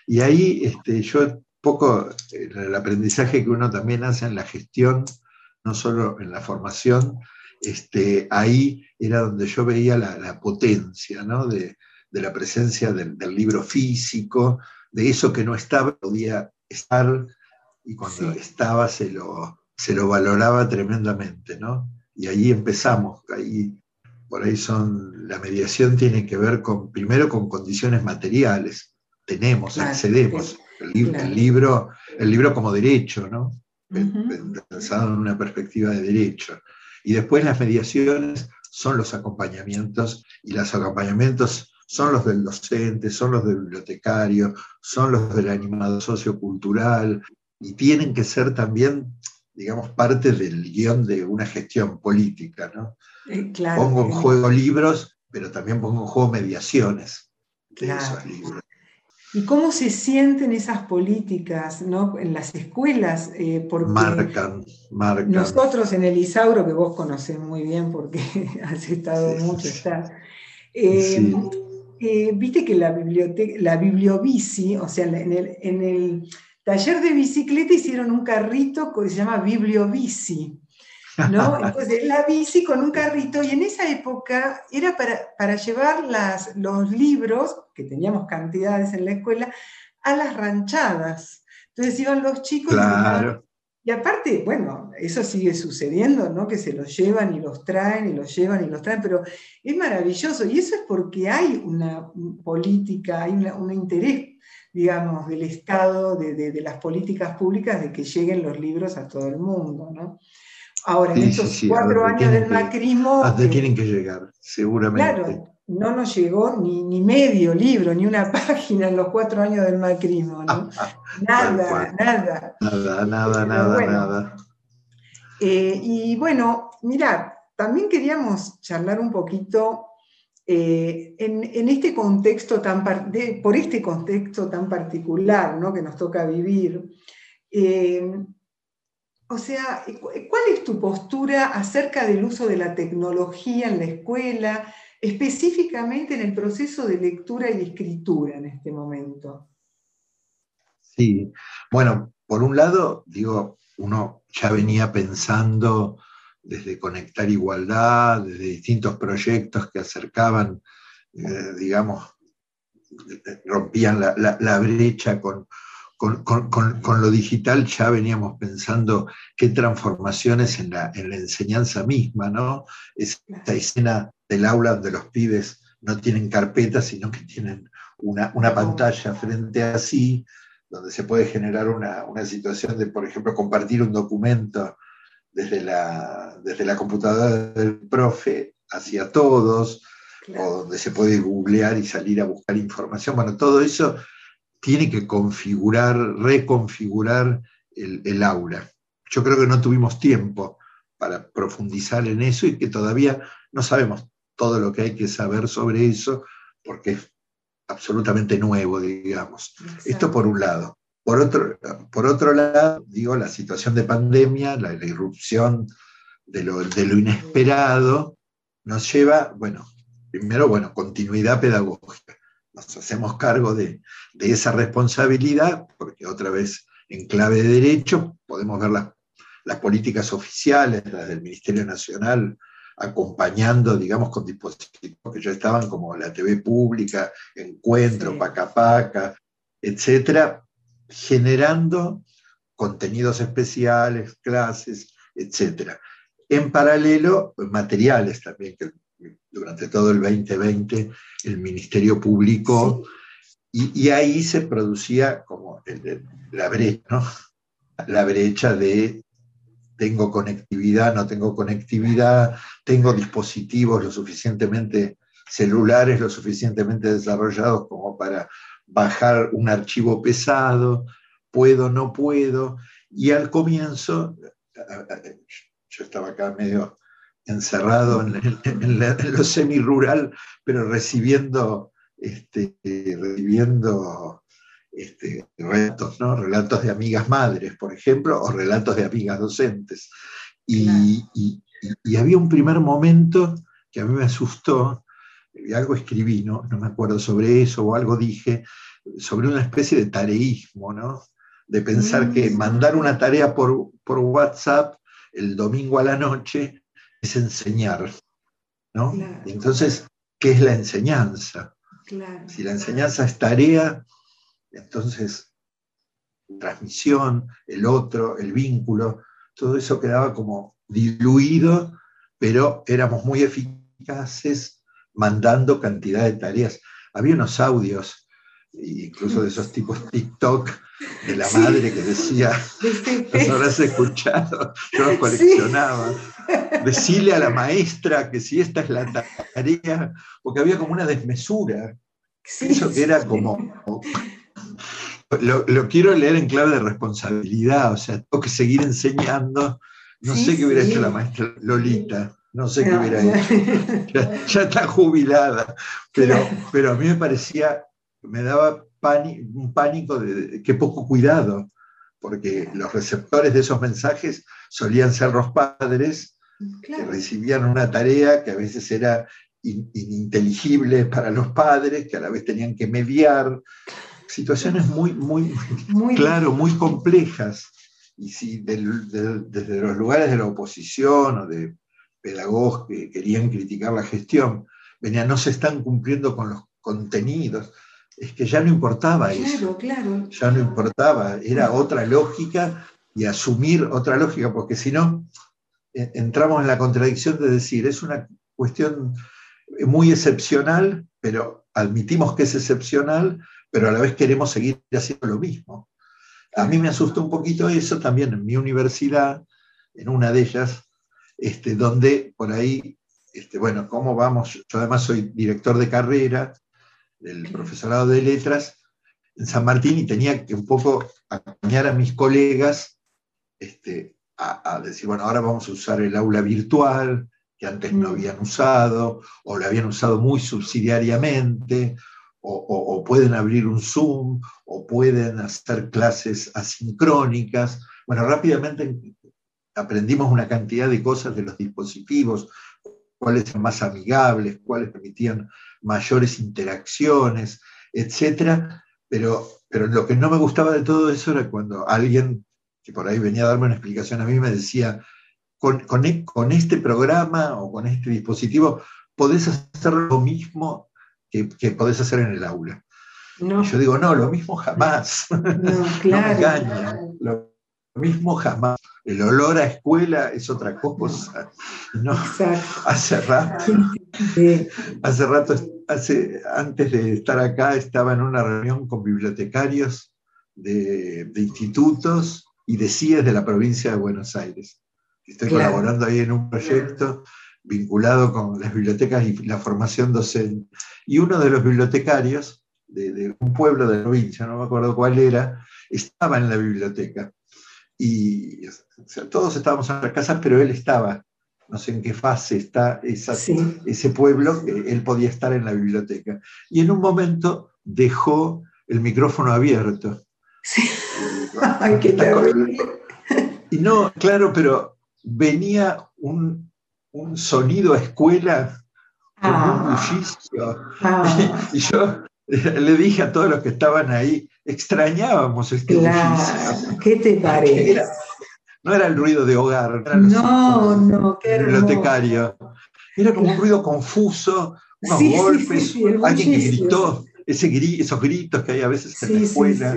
Y ahí este, yo poco el aprendizaje que uno también hace en la gestión, no solo en la formación, este, ahí era donde yo veía la, potencia de, la presencia del, libro físico, de eso que no estaba, podía estar, y cuando estaba se lo, se lo valoraba tremendamente, ¿no? Y ahí empezamos, ahí, por ahí son, la mediación tiene que ver con, primero con condiciones materiales, tenemos, accedemos, el, libro, el libro como derecho, ¿no? Pensado en una perspectiva de derecho. Y después las mediaciones son los acompañamientos, y los acompañamientos son los del docente, son los del bibliotecario, son los del animado sociocultural, y tienen que ser también digamos, parte del guion de una gestión política. ¿no? Eh, pongo en juego libros, pero también pongo en juego mediaciones de esos libros. ¿Y cómo se sienten esas políticas ¿no? en las escuelas? Eh, porque marcan, marcan. Nosotros en el Isauro, que vos conocés muy bien porque has estado mucho, eh, viste que la biblioteca, la bibliobici, o sea, en el, en el taller de bicicleta hicieron un carrito que se llama Bibliobici. ¿no? Entonces, la bici con un carrito, y en esa época era para, llevar las, los libros, que teníamos cantidades en la escuela, a las ranchadas. Entonces iban los chicos. Y, aparte, bueno, eso sigue sucediendo, ¿no? Que se los llevan y los traen y los llevan y los traen, pero es maravilloso. Y eso es porque hay una política, hay un interés digamos, del Estado, de, las políticas públicas, de que lleguen los libros a todo el mundo, ¿no? Ahora, en estos cuatro años del macrismo... Hasta eh, tienen que llegar, seguramente. Claro, no nos llegó ni, medio libro, ni una página en los cuatro años del macrismo, ¿no? nada, nada. Nada, nada, nada, nada. Eh, y bueno, mirad, también queríamos charlar un poquito eh, en, este contexto tan, por este contexto tan particular que nos toca vivir, eh, o sea, ¿cuál es tu postura acerca del uso de la tecnología en la escuela, específicamente en el proceso de lectura y escritura en este momento? Sí, bueno, por un lado, digo, uno ya venía pensando desde Conectar Igualdad, desde distintos proyectos que acercaban, eh, digamos, rompían la, brecha con, con, lo digital, ya veníamos pensando qué transformaciones en la, en la enseñanza misma, ¿no? Esta escena del aula donde los pibes no tienen carpetas, sino que tienen una, pantalla frente a sí, donde se puede generar una, una situación de, por ejemplo, compartir un documento desde la, desde la computadora del profe hacia todos, o donde se puede googlear y salir a buscar información. Bueno, todo eso tiene que configurar, reconfigurar el, el aula. Yo creo que no tuvimos tiempo para profundizar en eso y que todavía no sabemos todo lo que hay que saber sobre eso, porque es absolutamente nuevo, digamos. Esto por un lado. Por otro, por otro lado, digo, la situación de pandemia, la, irrupción de lo, inesperado, nos lleva, bueno, primero, bueno, continuidad pedagógica. Nos hacemos cargo de, esa responsabilidad, porque otra vez, en clave de derecho, podemos ver las, políticas oficiales, las del Ministerio Nacional, acompañando, digamos, con dispositivos que ya estaban como la TV pública, Encuentro, Paca Paca, etcétera, generando contenidos especiales, clases, etc. En paralelo, materiales también, que durante todo el 2020 el Ministerio publicó, y, ahí se producía como la brecha, La brecha de tengo conectividad, no tengo conectividad, tengo dispositivos lo suficientemente celulares, lo suficientemente desarrollados como para bajar un archivo pesado, puedo, no puedo. Y al comienzo, yo estaba acá medio encerrado en, lo semi-rural, pero recibiendo, este, recibiendo este, relatos, ¿no? relatos de amigas madres, por ejemplo, o relatos de amigas docentes. Y, y había un primer momento que a mí me asustó, algo escribí, ¿no? no me acuerdo sobre eso, o algo dije, sobre una especie de tareísmo, ¿no? De pensar que mm. mandar una tarea por, por WhatsApp el domingo a la noche es enseñar. ¿no? Entonces, ¿qué es la enseñanza? Si la enseñanza es tarea, entonces transmisión, el otro, el vínculo, todo eso quedaba como diluido, pero éramos muy eficaces mandando cantidad de tareas. Había unos audios, incluso de esos tipos TikTok, de la madre que decía, los habrás escuchado, yo los coleccionaba. Decirle a la maestra que si esta es la tarea, porque había como una desmesura. Eso que era como. Lo, quiero leer en clave de responsabilidad, o sea, tengo que seguir enseñando. No sé qué hubiera hecho la maestra Lolita, no sé qué hubiera hecho. Ya, está jubilada, pero, pero a mí me parecía, me daba un pánico de, que poco cuidado, porque los receptores de esos mensajes solían ser los padres que recibían una tarea que a veces era ininteligible para los padres, que a la vez tenían que mediar, situaciones muy, muy, muy claro, muy complejas. Y si desde los lugares de la oposición o de pedagogos que querían criticar la gestión, venían, no se están cumpliendo con los contenidos, es que ya no importaba eso. Claro. Ya no importaba, era otra lógica y asumir otra lógica, porque si no, e, entramos en la contradicción de decir, es una cuestión muy excepcional, pero admitimos que es excepcional, pero a la vez queremos seguir haciendo lo mismo. A mí me asusta un poquito eso también en mi universidad, en una de ellas, este, donde por ahí, este, bueno, ¿cómo vamos? Yo además soy director de carrera del profesorado de letras en San Martín y tenía que un poco acompañar a mis colegas este, a, decir, bueno, ahora vamos a usar el aula virtual, que antes no mm. habían usado, o la habían usado muy subsidiariamente, o, pueden abrir un Zoom, o pueden hacer clases asincrónicas. Bueno, rápidamente aprendimos una cantidad de cosas de los dispositivos, cuáles eran más amigables, cuáles permitían mayores interacciones, etc. Pero, pero lo que no me gustaba de todo eso era cuando alguien que por ahí venía a darme una explicación a mí me decía, con, con, e, con este programa o con este dispositivo podés hacer lo mismo que, que podés hacer en el aula. Y yo digo, no, lo mismo jamás. No, claro. Lo mismo jamás. El olor a escuela es otra cosa. No, hace rato, hace rato, hace, antes de estar acá, estaba en una reunión con bibliotecarios de, de institutos y de CIES de la provincia de Buenos Aires. Estoy colaborando ahí en un proyecto vinculado con las bibliotecas y la formación docente. Y uno de los bibliotecarios de, un pueblo de la provincia, no me acuerdo cuál era, estaba en la biblioteca. Y todos estábamos en la casa, pero él estaba. No sé en qué fase está ese pueblo, él podía estar en la biblioteca. Y en un momento dejó el micrófono abierto. Sí. Ay, qué. Y no, claro, pero venía un, sonido a escuela con un ah. bullicio. Ah. Y, yo le dije a todos los que estaban ahí, extrañábamos este bullicio. ¿Qué te parece? no era el ruido de hogar, era no, no, qué bibliotecario. Era como un ruido confuso, unos golpes, alguien que gritó, ese esos gritos que hay a veces en la escuela.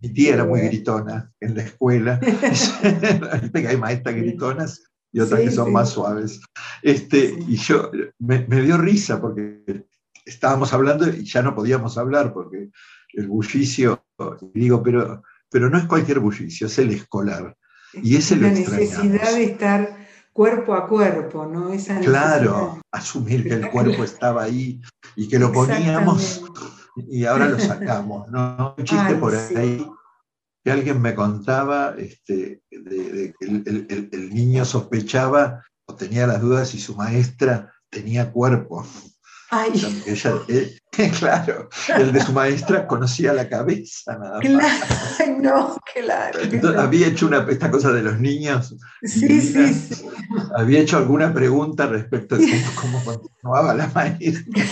Mi tía era muy gritona en la escuela. hay maestras gritonas y otras que son más suaves. Este, y yo, me, dio risa porque estábamos hablando y ya no podíamos hablar porque el bullicio, digo, pero, pero no es cualquier bullicio, es el escolar. Y es la necesidad de estar cuerpo a cuerpo, ¿no? claro, asumir que el cuerpo estaba ahí y que lo poníamos y ahora lo sacamos, ¿no? Un chiste por ahí que alguien me contaba este, de, que el, niño sospechaba o tenía las dudas si su maestra tenía cuerpo. Ay. Eh, claro, el de su maestra conocía la cabeza nada más. Ay, no, claro. había hecho una, esta cosa de los niños. Sí, sí, sí, Había hecho alguna pregunta respecto de cómo, cómo continuaba la maestra.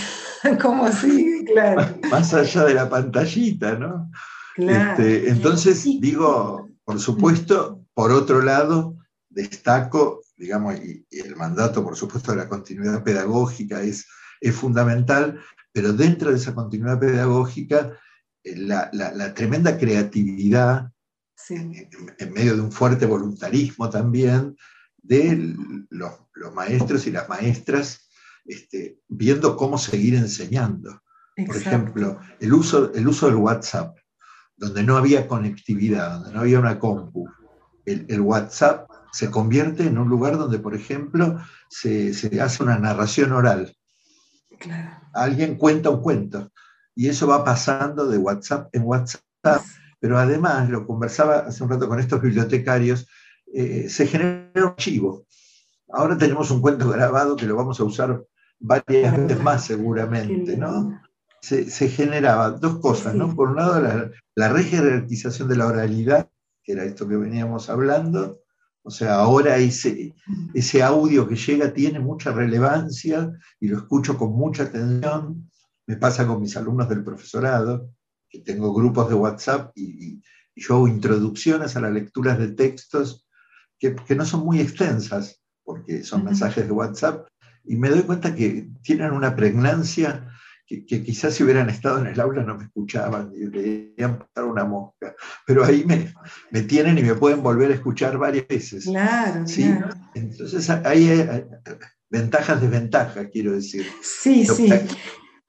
¿Cómo sigue? Claro. Más allá de la pantallita, ¿no? Este, entonces, digo, por supuesto, por otro lado, destaco digamos, y, el mandato, por supuesto, de la continuidad pedagógica es, es fundamental, pero dentro de esa continuidad pedagógica, eh, la, tremenda creatividad, en, medio de un fuerte voluntarismo también, de los, maestros y las maestras, este, viendo cómo seguir enseñando. Por ejemplo, el uso, el uso del WhatsApp, donde no había conectividad, donde no había una compu. El, WhatsApp se convierte en un lugar donde, por ejemplo, se, hace una narración oral. Alguien cuenta un cuento y eso va pasando de WhatsApp en WhatsApp, pero además, lo conversaba hace un rato con estos bibliotecarios, eh, se genera un archivo. Ahora tenemos un cuento grabado que lo vamos a usar varias veces más seguramente, ¿no? se, generaba dos cosas, ¿no? Por un lado, la, la rejerarquización de la oralidad, que era esto que veníamos hablando, o sea, ahora ese, ese audio que llega tiene mucha relevancia y lo escucho con mucha atención. Me pasa con mis alumnos del profesorado, que tengo grupos de WhatsApp y, yo hago introducciones a las lecturas de textos que, que no son muy extensas, porque son mensajes de WhatsApp, y me doy cuenta que tienen una pregnancia que, quizás si hubieran estado en el aula no me escuchaban y deberían pasar una mosca, pero ahí me, me, tienen y me pueden volver a escuchar varias veces. Claro, ¿sí? Entonces ahí hay ventajas, desventajas, quiero decir. Sí, sí.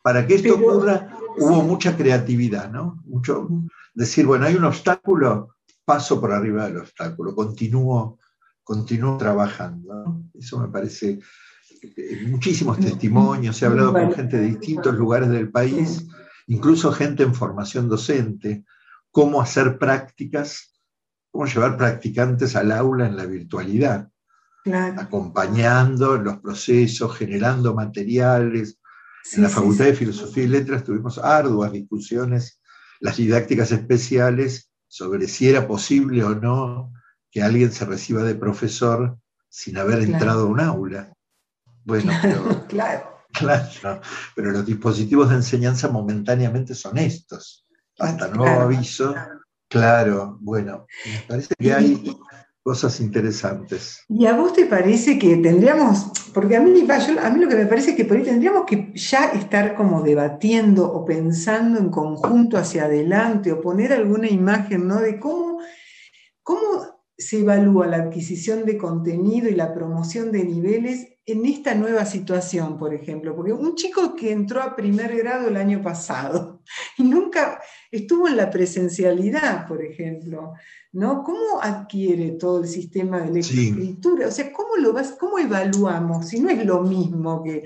Para que esto ocurra hubo mucha creatividad, ¿no? Mucho decir, bueno, hay un obstáculo, paso por arriba del obstáculo, continúo, continúo trabajando. Eso me parece muchísimos testimonios, he hablado con gente de distintos lugares del país, incluso gente en formación docente, cómo hacer prácticas, cómo llevar practicantes al aula en la virtualidad, acompañando los procesos, generando materiales. en la Facultad de Filosofía y Letras tuvimos arduas discusiones, las didácticas especiales, sobre si era posible o no que alguien se reciba de profesor sin haber entrado a un aula. Bueno, pero, claro. pero los dispositivos de enseñanza momentáneamente son estos. Hasta nuevo aviso. Claro, bueno, me parece que hay cosas interesantes. ¿Y a vos te parece que tendríamos, porque a mí, a mí lo que me parece es que por ahí tendríamos que ya estar como debatiendo o pensando en conjunto hacia adelante o poner alguna imagen, ¿no? De cómo, cómo se evalúa la adquisición de contenido y la promoción de niveles en esta nueva situación, por ejemplo, porque un chico que entró a primer grado el año pasado y nunca estuvo en la presencialidad, por ejemplo, ¿no? ¿Cómo adquiere todo el sistema de lectoescritura? O sea, ¿cómo lo vas, cómo evaluamos? Si no es lo mismo que.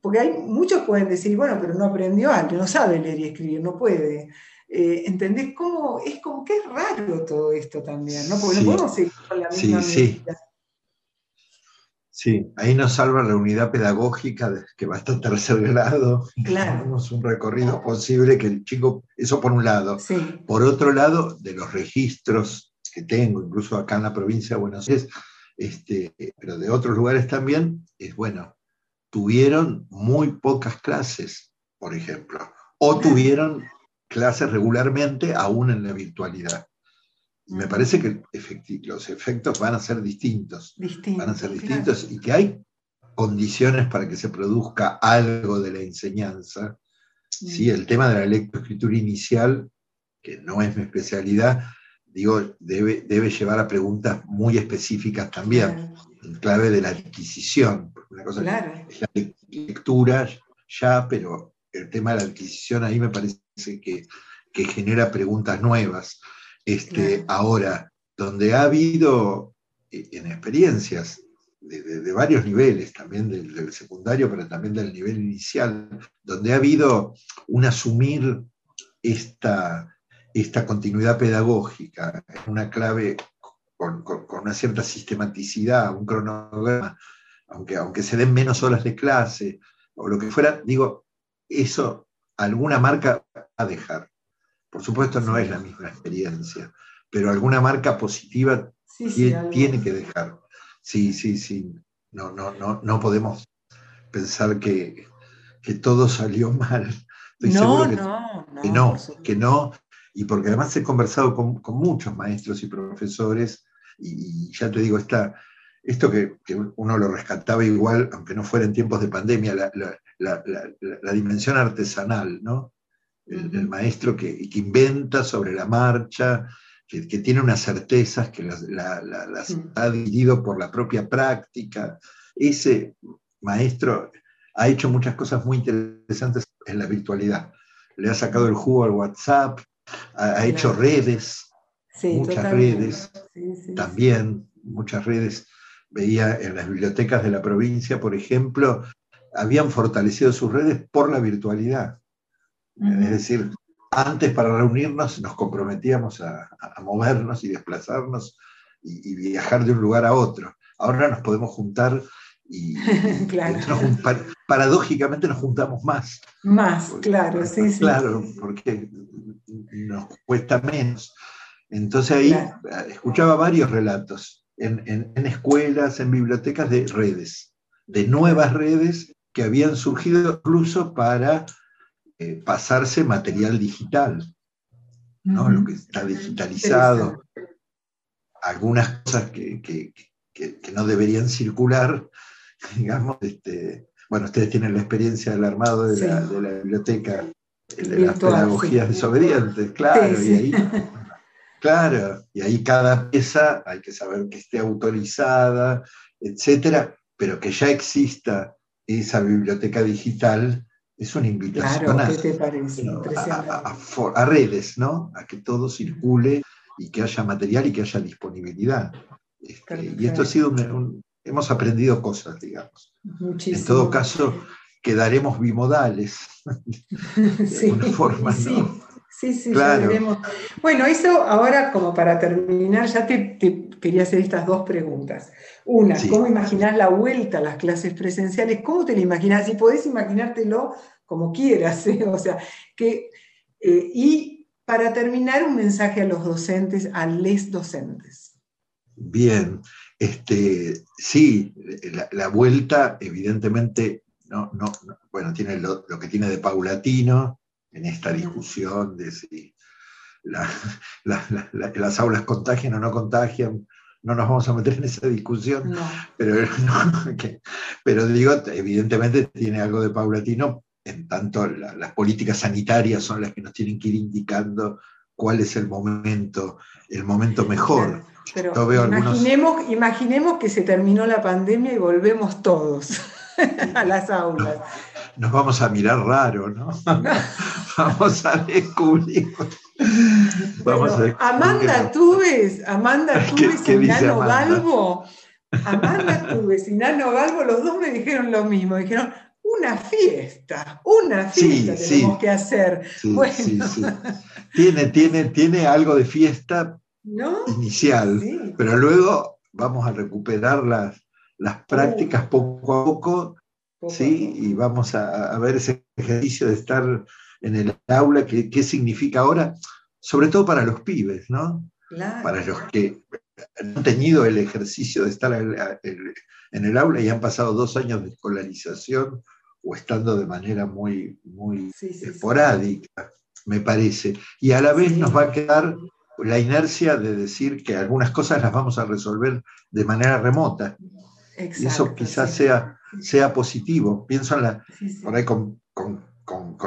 Porque hay muchos pueden decir, bueno, pero no aprendió algo, no sabe leer y escribir, no puede. Eh, ¿Entendés cómo? Es como que es raro todo esto también, ¿no? Porque no podemos seguir con la misma sí, Sí, ahí nos salva la unidad pedagógica que va hasta tercer grado. Claro. Tenemos un recorrido posible que el chico, eso por un lado. Por otro lado, de los registros que tengo, incluso acá en la provincia de Buenos Aires, este, pero de otros lugares también, es bueno, tuvieron muy pocas clases, por ejemplo, o tuvieron clases regularmente aún en la virtualidad. Me parece que los efectos van a ser distintos. van a ser distintos y que hay condiciones para que se produzca algo de la enseñanza. Sí, el tema de la lectoescritura inicial, que no es mi especialidad, digo, debe, debe llevar a preguntas muy específicas también, en clave de la adquisición. una cosa es la lectura ya, pero el tema de la adquisición ahí me parece que, que genera preguntas nuevas. Este, Ahora, donde ha habido eh, en experiencias de, varios niveles, también del, secundario, pero también del nivel inicial, donde ha habido un asumir esta, esta continuidad pedagógica en una clave con, una cierta sistematicidad, un cronograma, aunque, aunque se den menos horas de clase o lo que fuera, digo, eso alguna marca va a dejar. Por supuesto no es la misma experiencia, pero alguna marca positiva tiene, que dejar. Sí, sí, sí. No, no, no, no podemos pensar que, todo salió mal. Estoy seguro que no, que no, que no, y porque además he conversado con, muchos maestros y profesores, y, ya te digo, esta, esto que, uno lo rescataba igual, aunque no fuera en tiempos de pandemia, la, dimensión artesanal, ¿no? El, maestro que, inventa sobre la marcha, que, tiene unas certezas que las, ha dividido por la propia práctica. Ese maestro ha hecho muchas cosas muy interesantes en la virtualidad. Le ha sacado el jugo al WhatsApp, ha, hecho redes, muchas redes, también muchas redes. Veía en las bibliotecas de la provincia, por ejemplo, habían fortalecido sus redes por la virtualidad. Es decir, antes para reunirnos nos comprometíamos a, movernos y desplazarnos y, viajar de un lugar a otro. Ahora nos podemos juntar y, paradójicamente nos juntamos más. Más, claro, sí, sí. Claro, porque nos cuesta menos. Entonces ahí escuchaba varios relatos en, escuelas, en bibliotecas de redes, de nuevas redes que habían surgido incluso para eh, pasarse material digital, ¿no? lo que está digitalizado, algunas cosas que, no deberían circular, digamos, este, bueno, ustedes tienen la experiencia del armado de, la, biblioteca, de las pedagogías desobedientes, claro, y ahí Claro, y ahí cada pieza hay que saber que esté autorizada, etcétera, pero que ya exista esa biblioteca digital es una invitación a, ¿qué te parece? a, redes, ¿no? A que todo circule y que haya material y que haya disponibilidad. Este, y esto ha sido hemos aprendido cosas, digamos. Muchísimo. En todo caso, quedaremos bimodales. de alguna forma, ¿no? Sí, sí, ya veremos. Bueno, eso ahora como para terminar, ya te, quería hacer estas dos preguntas. Una, ¿cómo imaginas la vuelta a las clases presenciales? ¿Cómo te la imaginas? Si podés imaginártelo como quieras, ¿eh? o sea, que, eh, y para terminar, un mensaje a los docentes, a les docentes. Bien, este, sí, la, vuelta evidentemente, no, no, bueno, tiene lo, lo que tiene de paulatino, en esta discusión de si las aulas contagian o no contagian. No nos vamos a meter en esa discusión, pero, pero digo, evidentemente tiene algo de paulatino, en tanto las políticas sanitarias son las que nos tienen que ir indicando cuál es el momento, el momento mejor. Pero imaginemos, imaginemos que se terminó la pandemia y volvemos todos a las aulas nos vamos a mirar raro, ¿no? vamos a descubrir. Vamos a Amanda Tubes, Amanda Tubes y Nano Galvo. Amanda Tubes y Nano Galvo, los dos me dijeron lo mismo. Dijeron, una fiesta, una fiesta tenemos que hacer. bueno. Tiene, tiene, tiene algo de fiesta inicial, pero luego vamos a recuperar las, las prácticas poco a poco ¿sí? Y vamos a, ver ese ejercicio de estar en el aula, qué, significa ahora, sobre todo para los pibes, ¿no? Para los que han tenido el ejercicio de estar en el aula y han pasado dos años de escolarización o estando de manera muy, muy esporádica, me parece. Y a la vez nos va a quedar la inercia de decir que algunas cosas las vamos a resolver de manera remota. y eso quizás sea sea positivo. Pienso en la, por ahí con,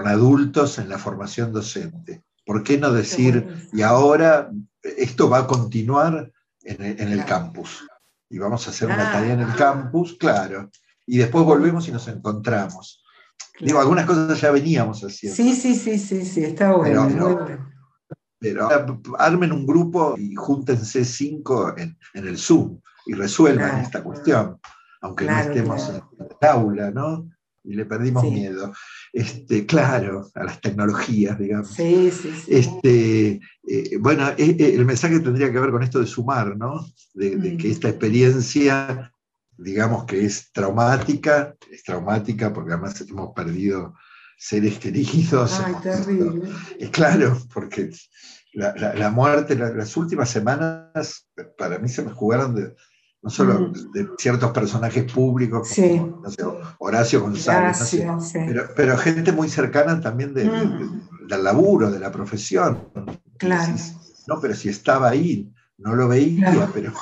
adultos en la formación docente. ¿Por qué no decir, y ahora esto va a continuar en el, campus? Y vamos a hacer una tarea en el campus, claro. Y después volvemos y nos encontramos. Digo, algunas cosas ya veníamos haciendo. Sí, sí, sí, sí, sí, está bueno. Pero, armen un grupo y júntense cinco en, el Zoom y resuelvan esta cuestión aunque no estemos en el aula, ¿no? Y le perdimos miedo. Este, claro, a las tecnologías, digamos. Sí, sí, sí. Este, eh, bueno, eh, eh, el mensaje tendría que ver con esto de sumar, ¿no? De, mm. que esta experiencia, digamos que es traumática, es traumática porque además hemos perdido seres queridos. Ay, terrible. claro, porque la, muerte, las últimas semanas, para mí se me jugaron de, no solo de ciertos personajes públicos, como Horacio González, pero, gente muy cercana también mm. del laburo, de la profesión. Claro. no, pero si estaba ahí, no lo veía, pero,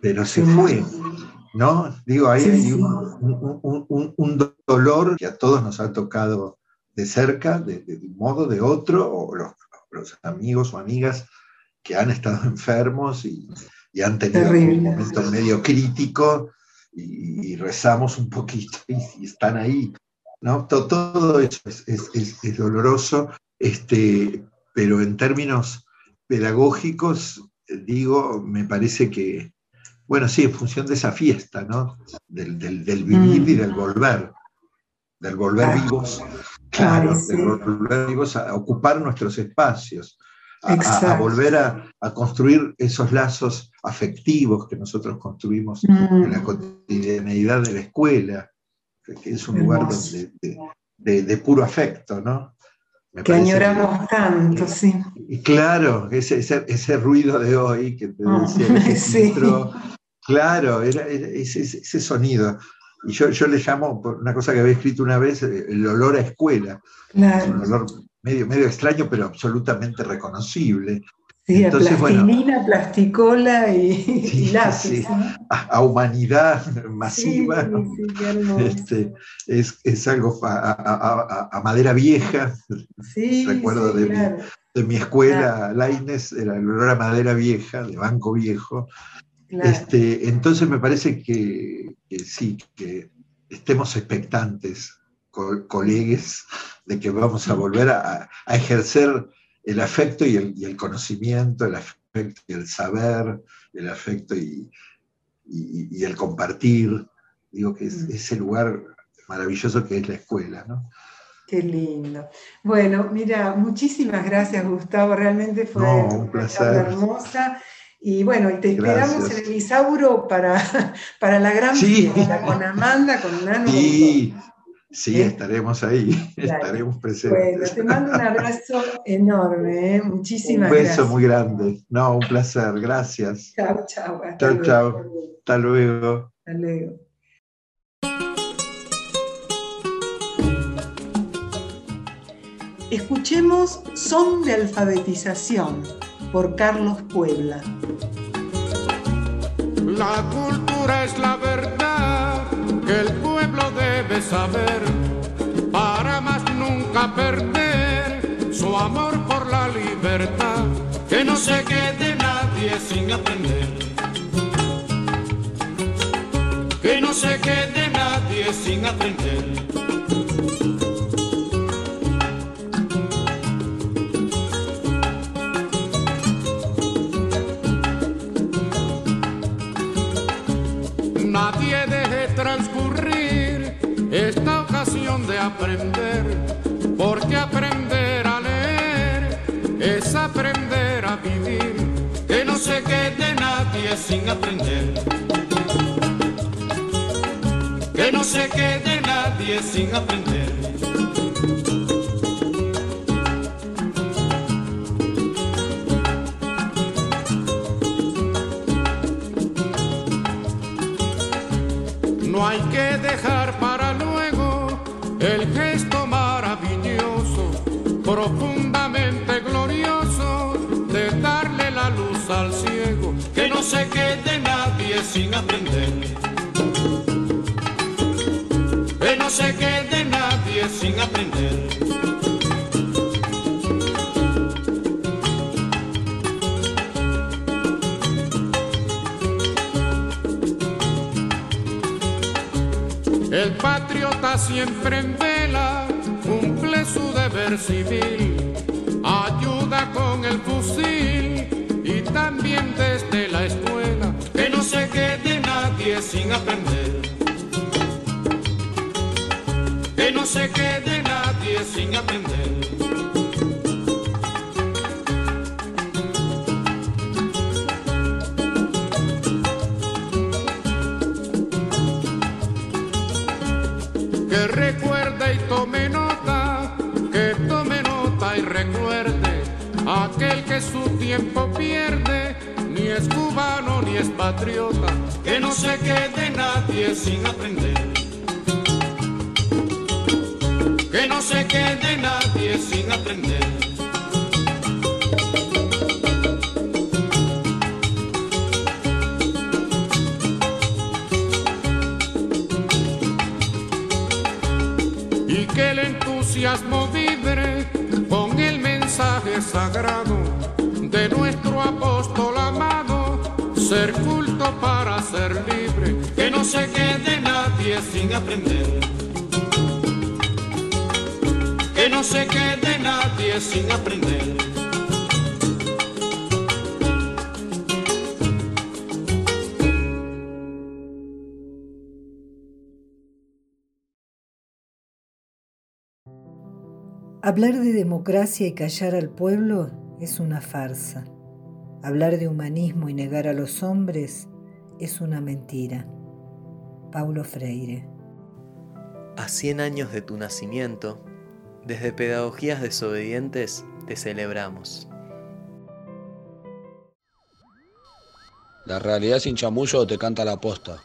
pero se fue. ¿No? Digo, ahí hay un, dolor que a todos nos ha tocado de cerca, de, un modo, de otro, o los, amigos o amigas que han estado enfermos y, han tenido un momento medio crítico y, rezamos un poquito y, están ahí. ¿no? Todo, eso es, doloroso, este, pero en términos pedagógicos, digo, me parece que, bueno, sí, en función de esa fiesta, ¿no? Del, vivir y del volver, del volver vivos, claro, del volver vivos a ocupar nuestros espacios, a, volver a, construir esos lazos afectivos que nosotros construimos en la cotidianeidad de la escuela, que es un lugar de, puro afecto, ¿no? que añoramos tanto, sí. Y claro, ese, ese, ruido de hoy que te ah, decía, Claro, era, ese, sonido. Y yo, yo le llamo, por una cosa que había escrito una vez, eh, el olor a escuela. Claro. un olor medio, medio extraño, pero absolutamente reconocible. Sí, Entonces, plastilina, plasticola y, lápiz. A, humanidad masiva. Este, es, algo a, madera vieja. Recuerdo de, mi, escuela, Laines, era el olor a madera vieja, de banco viejo. Este, entonces me parece que, sí, que estemos expectantes, colegas, de que vamos a volver a, ejercer el afecto y el, conocimiento, el afecto y el saber, el afecto y, el compartir. Digo que es mm. ese lugar maravilloso que es la escuela, ¿no? Qué lindo. Bueno, mira, muchísimas gracias, Gustavo. Realmente fue un placer. hermosa. Y bueno, te esperamos en el Isauro para, para la gran fiesta, con Amanda, con Nano. Sí, sí, ¿Eh? estaremos ahí, estaremos presentes. Bueno, te mando un abrazo enorme, ¿eh? muchísimas gracias. Un beso muy grande. No, un placer, gracias. Chao, chao. Chao, chao. Hasta luego. Hasta luego. Escuchemos Son de Alfabetización por Carlos Puebla. La cultura es la verdad que el pueblo debe saber para más nunca perder su amor por la libertad. Que no se quede nadie sin aprender. Que no se quede nadie sin aprender. Aprender, porque aprender a leer es aprender a vivir, que no se quede nadie sin aprender. Que no se quede nadie sin aprender. No se quede nadie sin aprender. El patriota siempre en vela cumple su deber civil, ayuda con el fusil y también desde la escuela, que no se quede nadie sin aprender. Se quede nadie sin aprender. aquel que su tiempo pierde, ni es cubano ni es patriota, que no se quede nadie sin aprender. se quede nadie sin aprender. Y que el entusiasmo vibre con el mensaje sagrado de nuestro apóstol amado, ser culto para ser libre, que no se quede nadie sin aprender no se quede nadie sin aprender. Hablar de democracia y callar al pueblo es una farsa. Hablar de humanismo y negar a los hombres es una mentira. Paulo Freire. A 100 años de tu nacimiento, desde Pedagogías Desobedientes te celebramos. La realidad sin chamullo te canta la posta.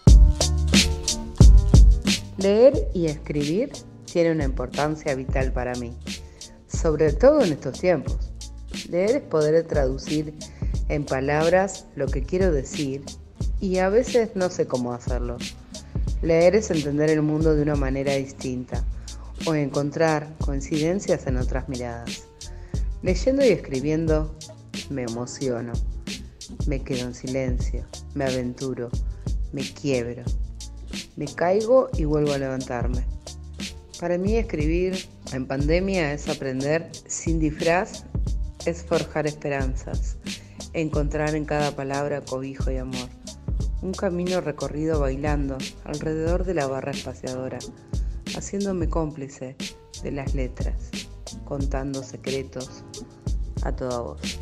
Leer y escribir tiene una importancia vital para mí sobre todo en estos tiempos. Leer es poder traducir en palabras lo que quiero decir y a veces no sé cómo hacerlo. Leer es entender el mundo de una manera distinta o encontrar coincidencias en otras miradas. Leyendo y escribiendo me emociono, me quedo en silencio, me aventuro, me quiebro, me caigo y vuelvo a levantarme. Para mí escribir en pandemia es aprender sin disfraz, es forjar esperanzas, encontrar en cada palabra cobijo y amor. Un camino recorrido bailando alrededor de la barra espaciadora, haciéndome cómplice de las letras, contando secretos a toda voz.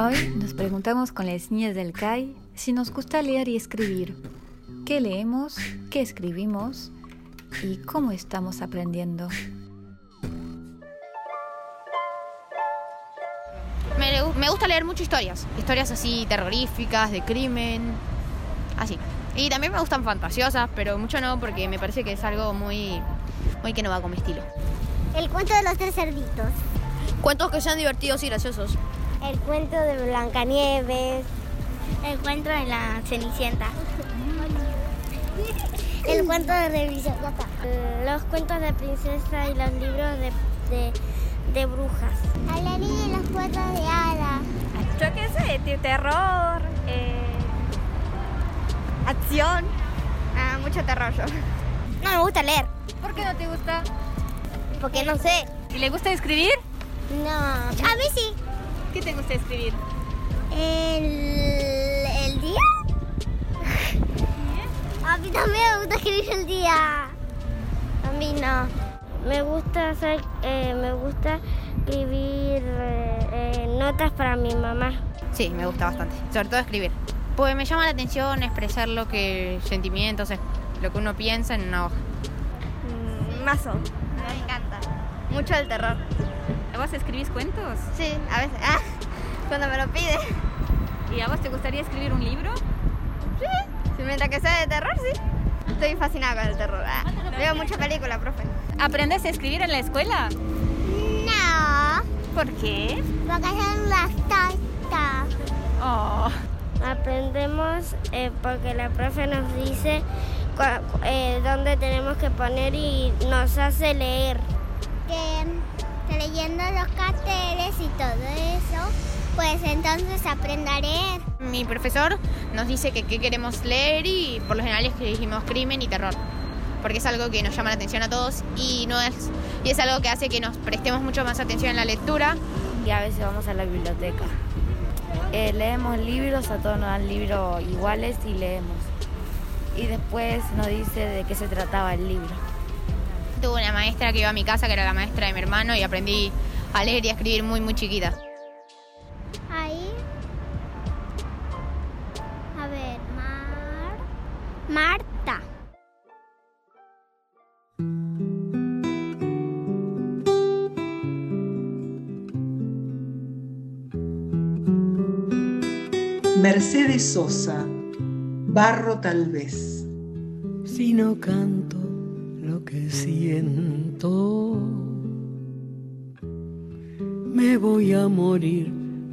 Hoy nos preguntamos con las niñas del CAI si nos gusta leer y escribir, qué leemos, qué escribimos y cómo estamos aprendiendo. Me, gusta leer mucho historias, historias así terroríficas, de crimen, así. Y también me gustan fantasiosas, pero mucho no porque me parece que es algo muy, muy que no va con mi estilo. El cuento de los tres cerditos. Cuentos que sean divertidos y graciosos. El cuento de Blancanieves, el cuento de la Cenicienta. El cuento de revisión. Los cuentos de princesa y los libros de, de, brujas. A la niña y los cuentos de hadas. Yo qué sé, terror, eh, acción. Ah, mucho terror yo. No me gusta leer. ¿Por qué no te gusta? Porque no sé. ¿Y le gusta escribir? No. A mí sí. ¿Qué te gusta escribir? El a mí también me gusta escribir el día. A mí no. Me gusta hacer, eh, me gusta escribir eh, notas para mi mamá. Sí, me gusta bastante. Sobre todo escribir. Pues me llama la atención expresar lo que sentimientos, lo que uno piensa en una hoja. Mm, mazo. Me encanta. Mucho el terror. ¿Vos escribís cuentos? Sí, a veces. Ah, cuando me lo pide. ¿Y a vos te gustaría escribir un libro? Sí, mientras que sea de terror, sí. Estoy fascinada con el terror. Ah, veo mucha película, profe. ¿Aprendes a escribir en la escuela? No. ¿Por qué? Porque son las. Oh. Aprendemos eh, porque la profe nos dice eh, dónde tenemos que poner y nos hace leer. Que, que leyendo los carteles y todo eso pues entonces aprenderé. Mi profesor nos dice que qué queremos leer y por lo general escribimos crimen y terror, porque es algo que nos llama la atención a todos y, no es, y es algo que hace que nos prestemos mucho más atención en la lectura. Y a veces vamos a la biblioteca. Eh, leemos libros, a todos nos dan libros iguales y leemos. Y después nos dice de qué se trataba el libro. Tuve una maestra que iba a mi casa, que era la maestra de mi hermano, y aprendí a leer y a escribir muy, muy chiquita. Marta. Mercedes Sosa, Barro tal vez. Si no canto lo que siento, me voy a morir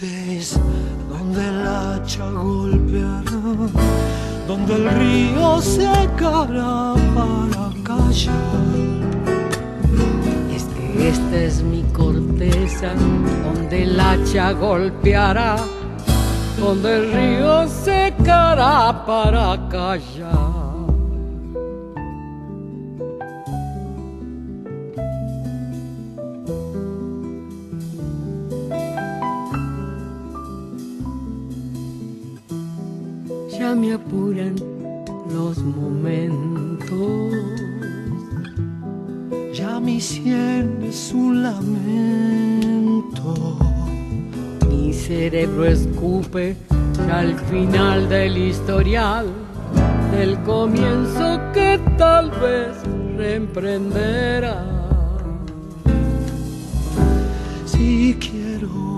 Donde el hacha golpeará, donde el río secará para callar. Es que esta es mi corteza donde el hacha golpeará, donde el río secará para callar. Me apuran los momentos. Ya mi sien es un lamento. Mi cerebro escupe al final del historial, del comienzo que tal vez reemprenderá. Si quiero,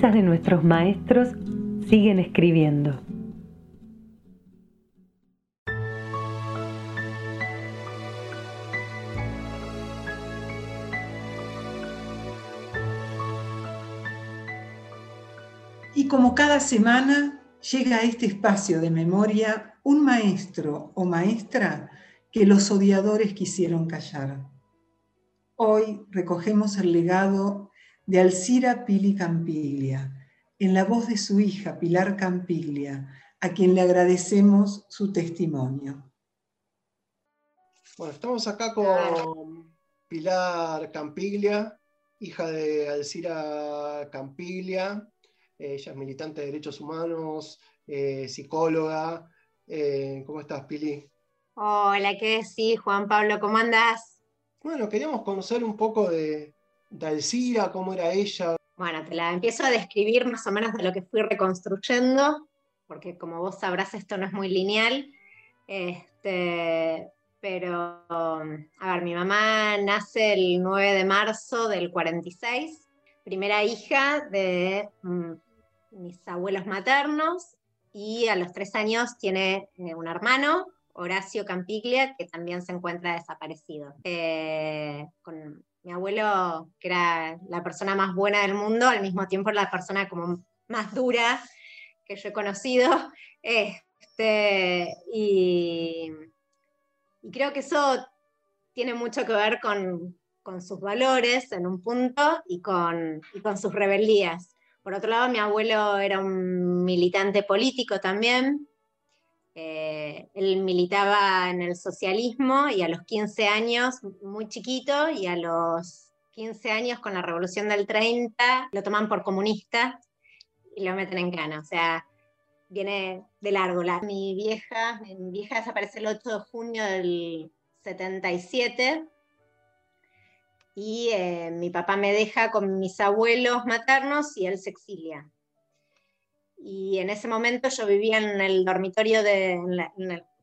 De nuestros maestros siguen escribiendo. Y como cada semana llega a este espacio de memoria un maestro o maestra que los odiadores quisieron callar. Hoy recogemos el legado de Alcira Pili Campiglia, en la voz de su hija Pilar Campiglia, a quien le agradecemos su testimonio. Bueno, estamos acá con Pilar Campiglia, hija de Alcira Campiglia. Ella es militante de derechos humanos, eh, psicóloga. Eh, ¿Cómo estás, Pili? Hola, ¿qué decís, Juan Pablo? ¿Cómo andás? Bueno, queríamos conocer un poco de, de Alcira, cómo era ella. Bueno, te la empiezo a describir más o menos de lo que fui reconstruyendo, porque como vos sabrás, esto no es muy lineal. Este, pero, a ver, mi mamá nace el 9 de marzo del 46, primera hija de mm, mis abuelos maternos, y a los tres años tiene eh, un hermano, Horacio Campiglia, que también se encuentra desaparecido. Eh, mi abuelo, que era la persona más buena del mundo, al mismo tiempo la persona como más dura que yo he conocido. Este, y, creo que eso tiene mucho que ver con, sus valores en un punto y con, y con sus rebeldías. Por otro lado, mi abuelo era un militante político también. Eh, él militaba en el socialismo y a los 15 años, muy chiquito, y a los 15 años con la revolución del 30, lo toman por comunista y lo meten en cana. O sea, viene de largo. La, mi vieja, mi vieja desaparece el 8 de junio del 77 y eh, mi papá me deja con mis abuelos maternos y él se exilia. Y en ese momento yo vivía en el dormitorio de,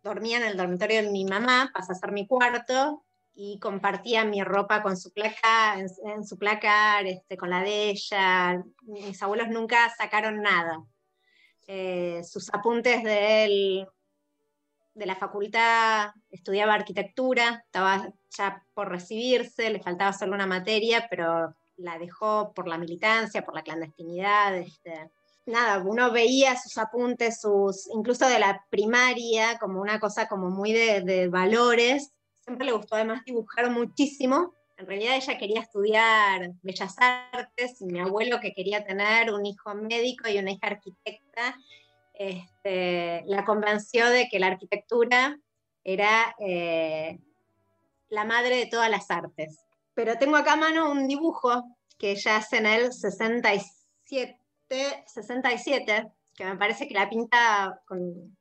dormía en el dormitorio de mi mamá, pasa a ser mi cuarto y compartía mi ropa con su placa, en, su placar, este, con la de ella. Mis abuelos nunca sacaron nada. Eh, sus apuntes de él de la facultad, estudiaba arquitectura, estaba ya por recibirse, le faltaba solo una materia, pero la dejó por la militancia, por la clandestinidad. Este. Nada, uno veía sus apuntes, sus, incluso de la primaria, como una cosa como muy de, valores. Siempre le gustó además dibujar muchísimo. En realidad ella quería estudiar bellas artes y mi abuelo que quería tener un hijo médico y una hija arquitecta este, la convenció de que la arquitectura era eh, la madre de todas las artes. Pero tengo acá a mano un dibujo que ella hace en el 67, 67 que me parece que la pinta con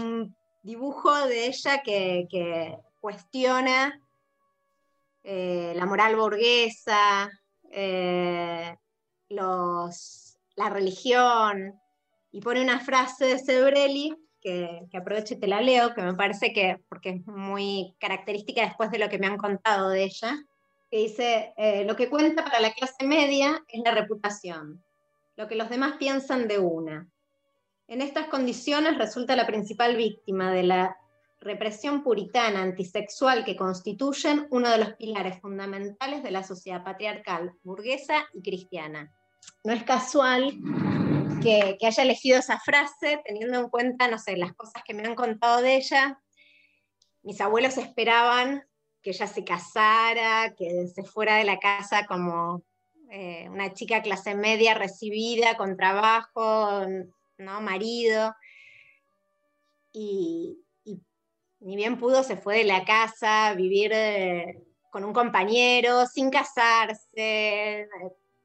un, dibujo de ella que, cuestiona eh, la moral burguesa, eh, los, la religión, y pone una frase de Sebrelli que, que, aprovecho y te la leo, que me parece que, porque es muy característica después de lo que me han contado de ella, que dice, eh, lo que cuenta para la clase media es la reputación, lo que los demás piensan de una. En estas condiciones resulta la principal víctima de la represión puritana antisexual que constituyen uno de los pilares fundamentales de la sociedad patriarcal, burguesa y cristiana. No es casual que, haya elegido esa frase, teniendo en cuenta, no sé, las cosas que me han contado de ella. Mis abuelos esperaban que ella se casara, que se fuera de la casa como eh, una chica clase media recibida, con trabajo, ¿no? marido. Y, ni bien pudo, se fue de la casa, vivir eh, con un compañero, sin casarse,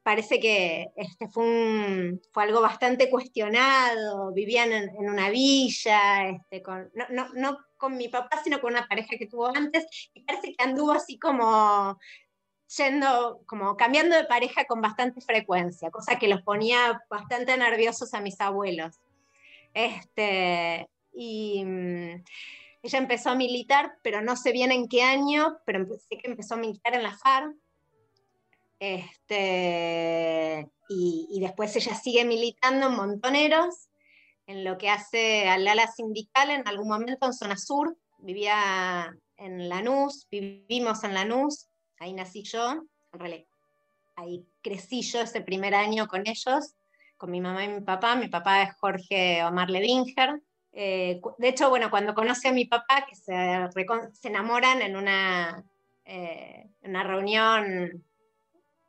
parece que este fue, fue algo bastante cuestionado, vivían en, una villa, este, con, no, con mi papá, sino con una pareja que tuvo antes, y parece que anduvo así como yendo, como cambiando de pareja con bastante frecuencia, cosa que los ponía bastante nerviosos a mis abuelos. Este, y mm, ella empezó a militar, pero no sé bien en qué año, pero sé que empezó a militar en la FARC, este, y, después ella sigue militando en Montoneros, en lo que hace al ala sindical en algún momento en zona sur. Vivía en Lanús, vivimos en Lanús, ahí nací yo, en realidad, ahí crecí yo ese primer año con ellos, con mi mamá y mi papá. Mi papá es Jorge Omar Levinger. Eh, de hecho, bueno, cuando conoce a mi papá, que se, se enamoran en una, eh, una reunión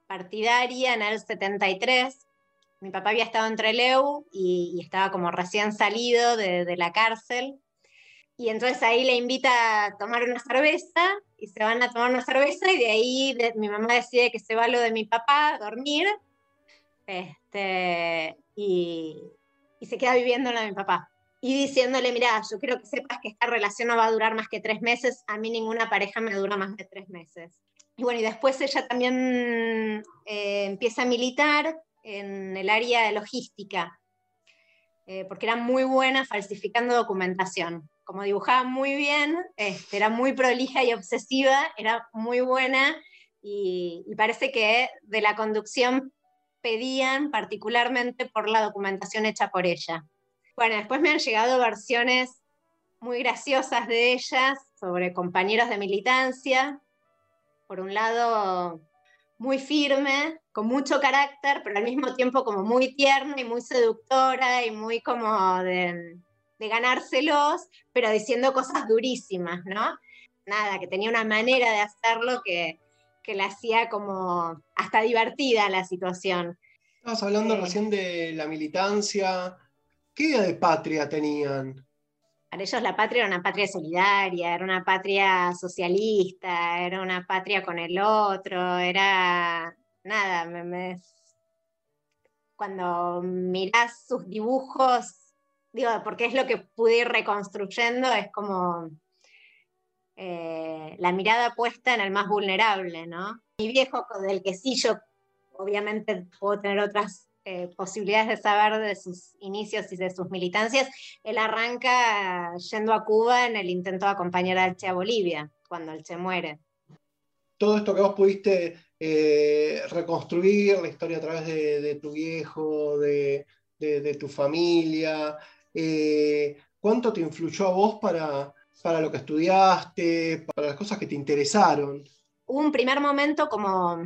partidaria en el 73. Mi papá había estado en Treleu y, y estaba como recién salido de, la cárcel. Y entonces ahí le invita a tomar una cerveza y se van a tomar una cerveza y de ahí mi mamá decide que se va lo de mi papá a dormir este, y, y se queda viviendo lo de mi papá. Y diciéndole, mira, yo quiero que sepas que esta relación no va a durar más que tres meses, a mí ninguna pareja me dura más de tres meses. Y bueno, y después ella también eh, empieza a militar en el área de logística, eh, porque era muy buena falsificando documentación. Como dibujaba muy bien, este, era muy prolija y obsesiva, era muy buena y, y parece que de la conducción pedían particularmente por la documentación hecha por ella. Bueno, después me han llegado versiones muy graciosas de ellas sobre compañeros de militancia. Por un lado, muy firme, con mucho carácter, pero al mismo tiempo como muy tierna y muy seductora y muy como de, de ganárselos, pero diciendo cosas durísimas, ¿no? Nada, que tenía una manera de hacerlo que, que la hacía como hasta divertida la situación. Estabas hablando Eh. recién de la militancia. ¿Qué idea de patria tenían? Para ellos la patria era una patria solidaria, era una patria socialista, era una patria con el otro, era nada, me- me- cuando mirás sus dibujos, digo, porque es lo que pude ir reconstruyendo, es como eh, la mirada puesta en el más vulnerable, ¿no? Mi viejo, con el que sí yo obviamente puedo tener otras eh, posibilidades de saber de sus inicios y de sus militancias, él arranca yendo a Cuba en el intento de acompañar al Che a Bolivia, cuando el Che muere. Todo esto que vos pudiste eh, reconstruir, la historia a través de, tu viejo, de tu familia, eh, ¿cuánto te influyó a vos para, para lo que estudiaste, para las cosas que te interesaron? Hubo un primer momento como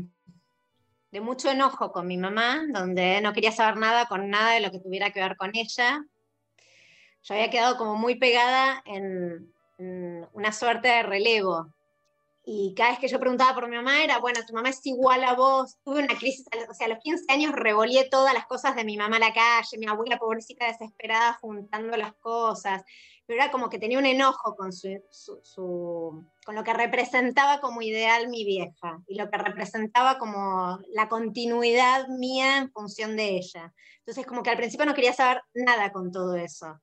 de mucho enojo con mi mamá, donde no quería saber nada con nada de lo que tuviera que ver con ella. Yo había quedado como muy pegada en, en una suerte de relevo. Y cada vez que yo preguntaba por mi mamá era, bueno, tu mamá es igual a vos. Tuve una crisis, o sea, a los 15 años revolé todas las cosas de mi mamá a la calle, mi abuela pobrecita desesperada juntando las cosas. Pero era como que tenía un enojo con, su, su- su- con lo que representaba como ideal mi vieja y lo que representaba como la continuidad mía en función de ella. Entonces como que al principio no quería saber nada con todo eso.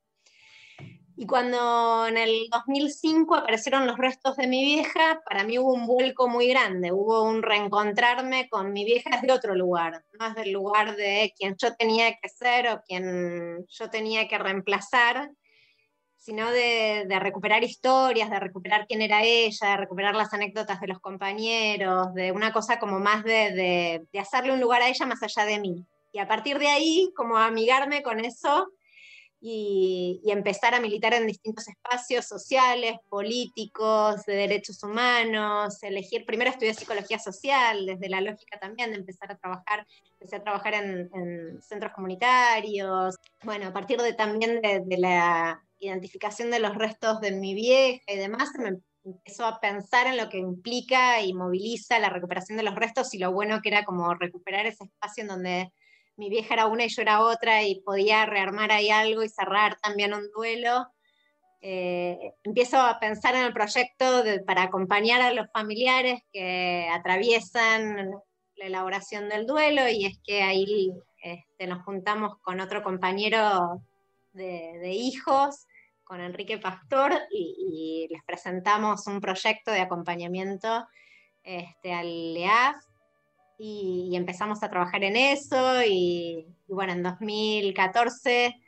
Y cuando en el 2005 aparecieron los restos de mi vieja, para mí hubo un vuelco muy grande, hubo un reencontrarme con mi vieja desde otro lugar, no desde el lugar de quien yo tenía que ser o quien yo tenía que reemplazar, sino de, de recuperar historias, de recuperar quién era ella, de recuperar las anécdotas de los compañeros, de una cosa como más de, de- de hacerle un lugar a ella más allá de mí. Y a partir de ahí, como amigarme con eso y, y empezar a militar en distintos espacios sociales, políticos, de derechos humanos, elegir, primero estudié psicología social, desde la lógica también de empezar a trabajar, empecé a trabajar en, en centros comunitarios, bueno, a partir de también de, de la identificación de los restos de mi vieja y demás, me empezó a pensar en lo que implica y moviliza la recuperación de los restos y lo bueno que era como recuperar ese espacio en donde mi vieja era una y yo era otra y podía rearmar ahí algo y cerrar también un duelo. Eh, empiezo a pensar en el proyecto para acompañar a los familiares que atraviesan la elaboración del duelo y es que ahí este, nos juntamos con otro compañero de, hijos, con Enrique Pastor, y, y les presentamos un proyecto de acompañamiento este, al LEAF y, empezamos a trabajar en eso y, bueno, en 2014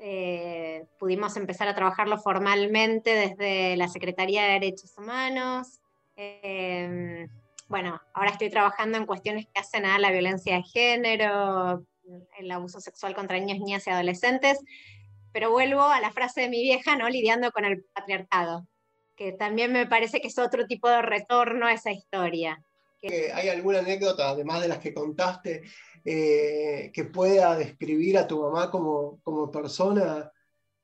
eh, pudimos empezar a trabajarlo formalmente desde la Secretaría de Derechos Humanos. Eh, bueno, ahora estoy trabajando en cuestiones que hacen a la violencia de género, el abuso sexual contra niños, niñas y adolescentes, pero vuelvo a la frase de mi vieja, ¿no? Lidiando con el patriarcado, que también me parece que es otro tipo de retorno a esa historia. ¿Hay alguna anécdota, además de las que contaste, eh, que pueda describir a tu mamá como, como persona?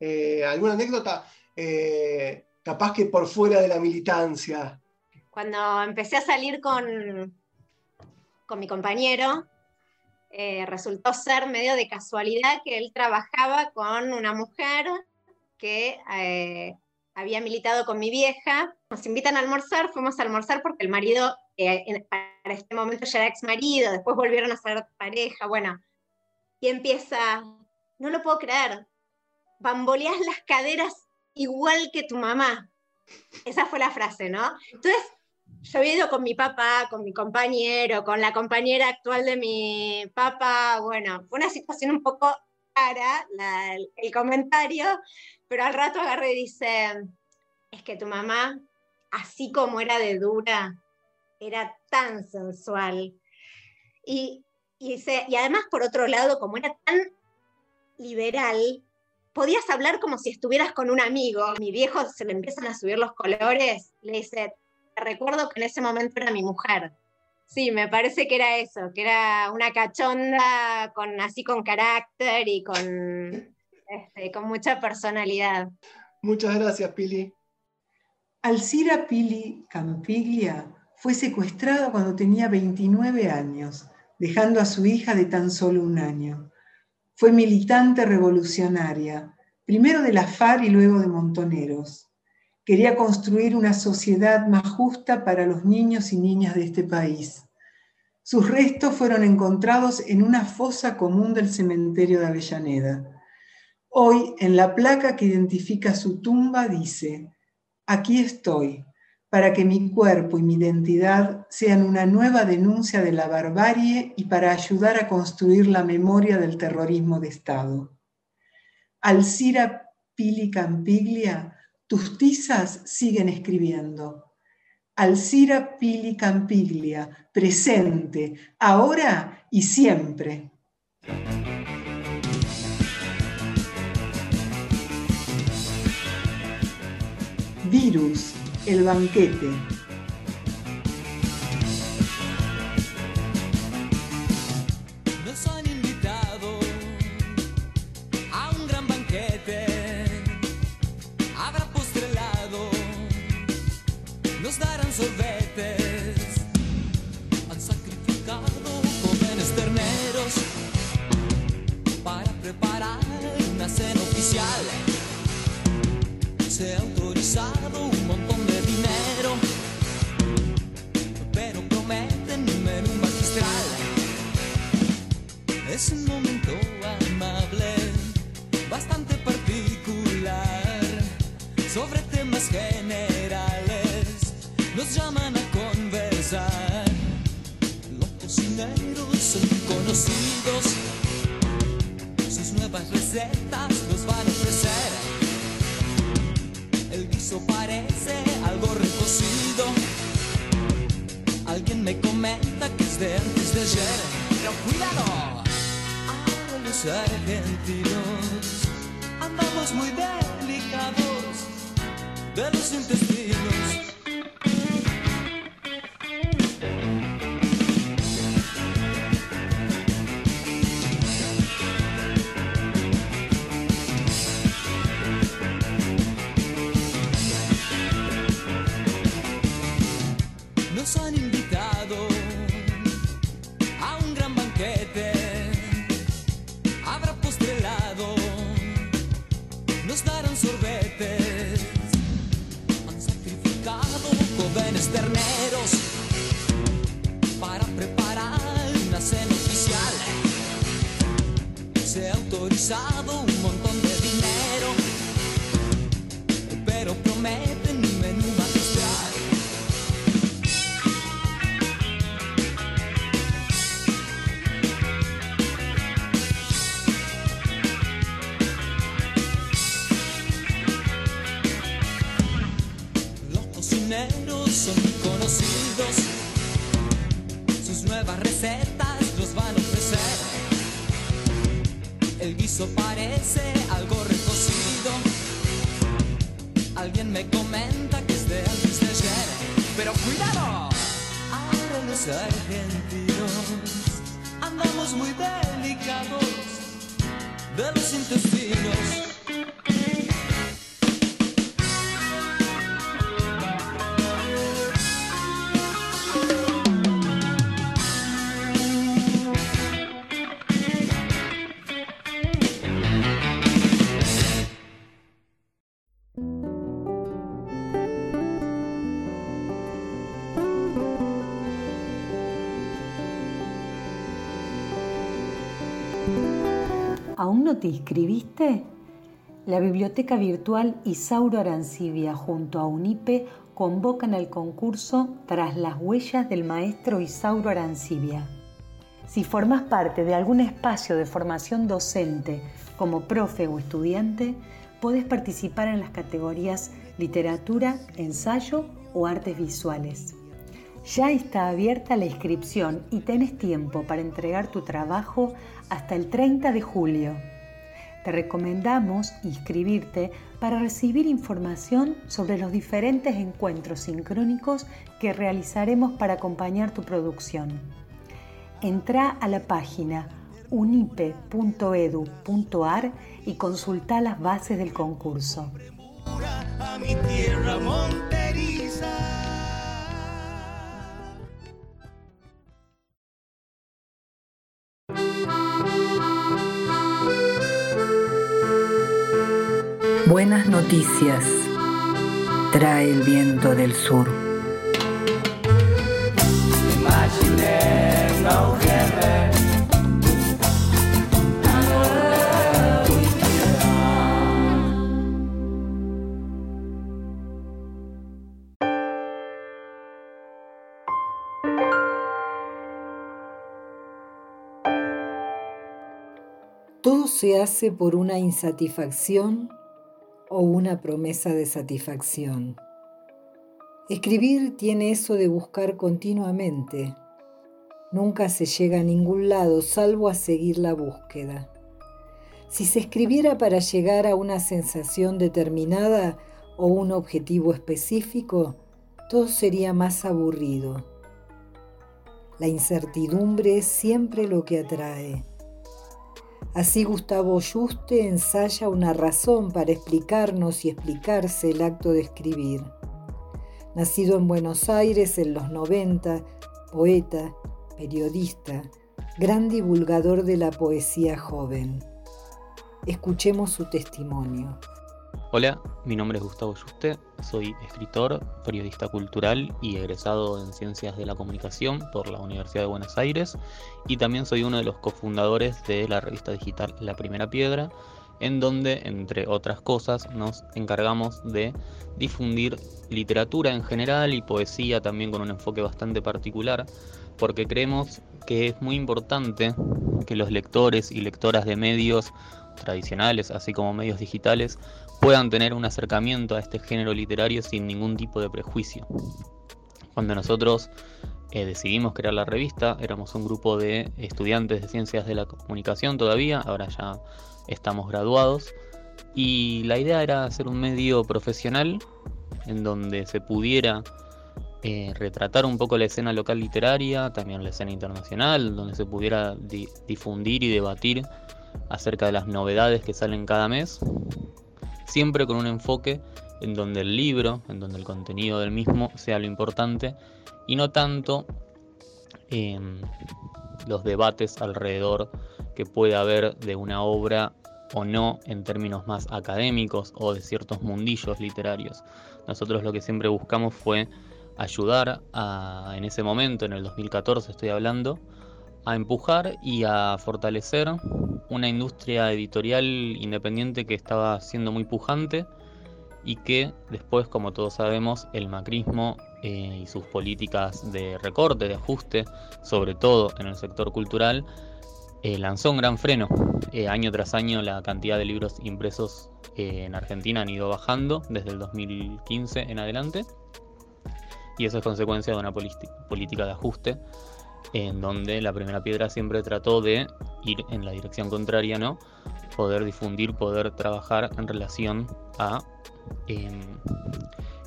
Eh, ¿Alguna anécdota eh, capaz que por fuera de la militancia? Cuando empecé a salir con, con mi compañero, eh, resultó ser medio de casualidad que él trabajaba con una mujer que había militado con mi vieja. Nos invitan a almorzar, fuimos a almorzar porque el marido, en- para este momento ya era ex marido, después volvieron a ser pareja, bueno. Y empieza, no lo puedo creer, bamboleas las caderas igual que tu mamá. Esa fue la frase, ¿no? Entonces, yo había ido con mi papá, con mi compañero, con la compañera actual de mi papá, bueno, fue una situación un poco cara el comentario, pero al rato agarré y dice, es que tu mamá, así como era de dura, era tan sensual. Y, y, y además, por otro lado, como era tan liberal, podías hablar como si estuvieras con un amigo. Mi viejo se le empiezan a subir los colores, le dice, te recuerdo que en ese momento era mi mujer. Sí, me parece que era eso, que era una cachonda con así con carácter y con, este, con mucha personalidad. Muchas gracias, Pili. Alcira Pili Campiglia fue secuestrada cuando tenía 29 años, dejando a su hija de tan solo un año. Fue militante revolucionaria, primero de la FARC y luego de Montoneros. Quería construir una sociedad más justa para los niños y niñas de este país. Sus restos fueron encontrados en una fosa común del cementerio de Avellaneda. Hoy, en la placa que identifica su tumba, dice, aquí estoy, para que mi cuerpo y mi identidad sean una nueva denuncia de la barbarie y para ayudar a construir la memoria del terrorismo de Estado. Alcira Pili Campiglia, tus tizas siguen escribiendo. Alcira Pili Campiglia, presente, ahora y siempre. Virus el banquete. Nos han invitado a un gran banquete. Habrá postrelado, nos darán sorbetes. Han sacrificado jóvenes terneros para preparar una cena oficial. Se ha autorizado Es un momento amable, bastante particular, sobre temas generales. Nos llaman a conversar. Los cocineros son conocidos, sus nuevas recetas nos van a ofrecer. El guiso parece algo recocido. Alguien me comenta que es de antes de ayer. Pero ahora argentinos andamos muy delicados de los intestinos. Argentinos andamos muy delicados de los intestinos. Te inscribiste? La Biblioteca Virtual Isauro Arancibia junto a UNIPE convocan al concurso Tras las huellas del maestro Isauro Arancibia. Si formas parte de algún espacio de formación docente como profe o estudiante, podés participar en las categorías literatura, ensayo o artes visuales. Ya está abierta la inscripción y tenés tiempo para entregar tu trabajo hasta el 30 de julio. Te recomendamos inscribirte para recibir información sobre los diferentes encuentros sincrónicos que realizaremos para acompañar tu producción. Entra a la página unipe.edu.ar y consulta las bases del concurso. Buenas noticias trae el viento del sur. Todo se hace por una insatisfacción o una promesa de satisfacción. Escribir tiene eso de buscar continuamente. Nunca se llega a ningún lado salvo a seguir la búsqueda. Si se escribiera para llegar a una sensación determinada o un objetivo específico, todo sería más aburrido. La incertidumbre es siempre lo que atrae. Así Gustavo Juste ensaya una razón para explicarnos y explicarse el acto de escribir. Nacido en Buenos Aires en los 90, poeta, periodista, gran divulgador de la poesía joven. Escuchemos su testimonio. Hola, mi nombre es Gustavo Juste, soy escritor, periodista cultural y egresado en Ciencias de la Comunicación por la Universidad de Buenos Aires y también soy uno de los cofundadores de la revista digital La Primera Piedra, en donde, entre otras cosas, nos encargamos de difundir literatura en general y poesía también con un enfoque bastante particular, porque creemos que es muy importante que los lectores y lectoras de medios tradicionales, así como medios digitales, puedan tener un acercamiento a este género literario sin ningún tipo de prejuicio. Cuando nosotros eh, decidimos crear la revista, éramos un grupo de estudiantes de ciencias de la comunicación todavía, ahora ya estamos graduados, y la idea era hacer un medio profesional en donde se pudiera eh, retratar un poco la escena local literaria, también la escena internacional, donde se pudiera difundir y debatir acerca de las novedades que salen cada mes siempre con un enfoque en donde el libro, en donde el contenido del mismo sea lo importante y no tanto los debates alrededor que puede haber de una obra o no en términos más académicos o de ciertos mundillos literarios. Nosotros lo que siempre buscamos fue ayudar en ese momento, en el 2014 estoy hablando, a empujar y a fortalecer una industria editorial independiente que estaba siendo muy pujante y que después, como todos sabemos, el macrismo eh, y sus políticas de recorte, de ajuste, sobre todo en el sector cultural, eh, lanzó un gran freno. Eh, año tras año la cantidad de libros impresos en Argentina han ido bajando desde el 2015 en adelante y eso es consecuencia de una política de ajuste en donde la primera piedra siempre trató de ir en la dirección contraria, ¿no? Poder difundir, poder trabajar en relación a em,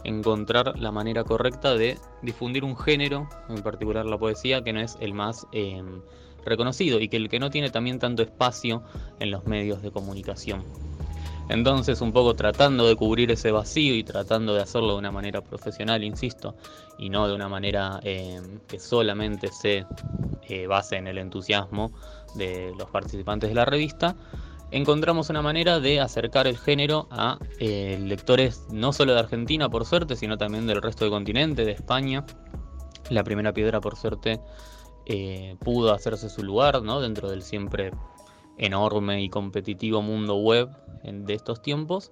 encontrar la manera correcta de difundir un género, en particular la poesía, que no es el más em, reconocido y que el que no tiene también tanto espacio en los medios de comunicación. Entonces, un poco tratando de cubrir ese vacío y tratando de hacerlo de una manera profesional, insisto, y no de una manera eh, que solamente se eh, base en el entusiasmo de los participantes de la revista, encontramos una manera de acercar el género a eh, lectores no solo de Argentina, por suerte, sino también del resto del continente, de España. La primera piedra, por suerte, pudo hacerse su lugar ¿no? dentro del siempre enorme y competitivo mundo web de estos tiempos.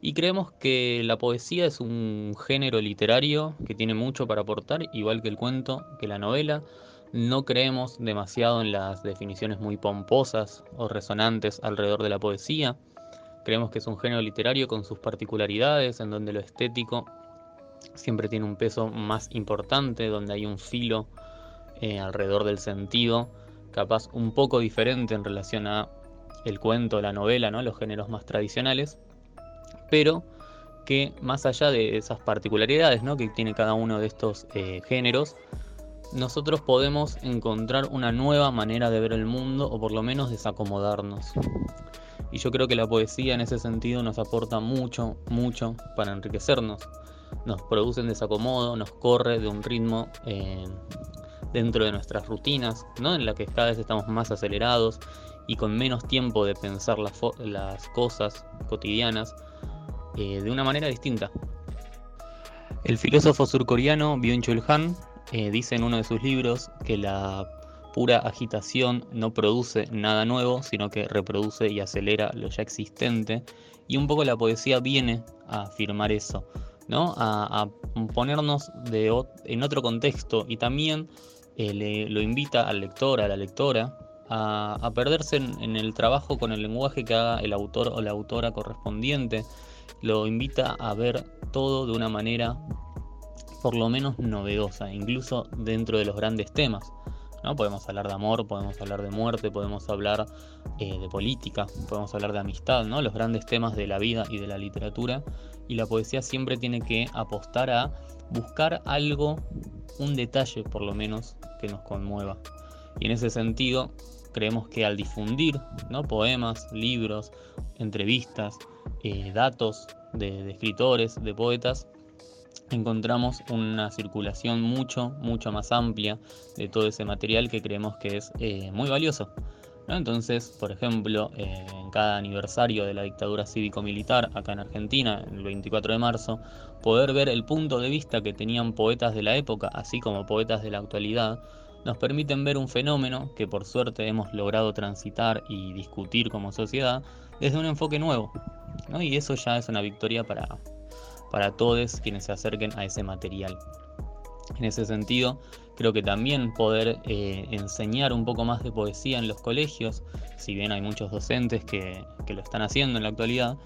Y creemos que la poesía es un género literario que tiene mucho para aportar, igual que el cuento, que la novela, No creemos demasiado en las definiciones muy pomposas o resonantes alrededor de la poesía. Creemos que es un género literario con sus particularidades, en donde lo estético siempre tiene un peso más importante, donde hay un filo eh, alrededor del sentido, capaz un poco diferente en relación a el cuento, la novela, ¿no? los géneros más tradicionales, pero que más allá de esas particularidades ¿no? que tiene cada uno de estos eh, géneros, nosotros podemos encontrar una nueva manera de ver el mundo o por lo menos desacomodarnos. Y yo creo que la poesía en ese sentido nos aporta mucho, mucho para enriquecernos. Nos produce un desacomodo, nos corre de un ritmo eh, dentro de nuestras rutinas, ¿no? en la que cada vez estamos más acelerados y con menos tiempo de pensar las, cosas cotidianas eh, de una manera distinta. El filósofo surcoreano Byung-Chul Han eh, dice en uno de sus libros que la pura agitación no produce nada nuevo, sino que reproduce y acelera lo ya existente. Y un poco la poesía viene a afirmar eso, ¿no? A, ponernos en otro contexto y también eh, lo invita al lector, a la lectora, a, perderse en, el trabajo con el lenguaje que haga el autor o la autora correspondiente. Lo invita a ver todo de una manera por lo menos novedosa, incluso dentro de los grandes temas. ¿no? Podemos hablar de amor, podemos hablar de muerte, podemos hablar eh, de política, podemos hablar de amistad, ¿no? los grandes temas de la vida y de la literatura. Y la poesía siempre tiene que apostar a buscar algo, un detalle por lo menos, que nos conmueva. Y en ese sentido, creemos que al difundir ¿no? poemas, libros, entrevistas, eh, datos de escritores, de poetas, encontramos una circulación mucho, mucho más amplia de todo ese material que creemos que es eh, muy valioso. Entonces, por ejemplo, eh, en cada aniversario de la dictadura cívico-militar acá en Argentina, el 24 de marzo, poder ver el punto de vista que tenían poetas de la época, así como poetas de la actualidad, nos permiten ver un fenómeno que por suerte hemos logrado transitar y discutir como sociedad desde un enfoque nuevo. Y eso ya es una victoria para, para todos quienes se acerquen a ese material. En ese sentido, creo que también poder eh, enseñar un poco más de poesía en los colegios, si bien hay muchos docentes que, lo están haciendo en la actualidad,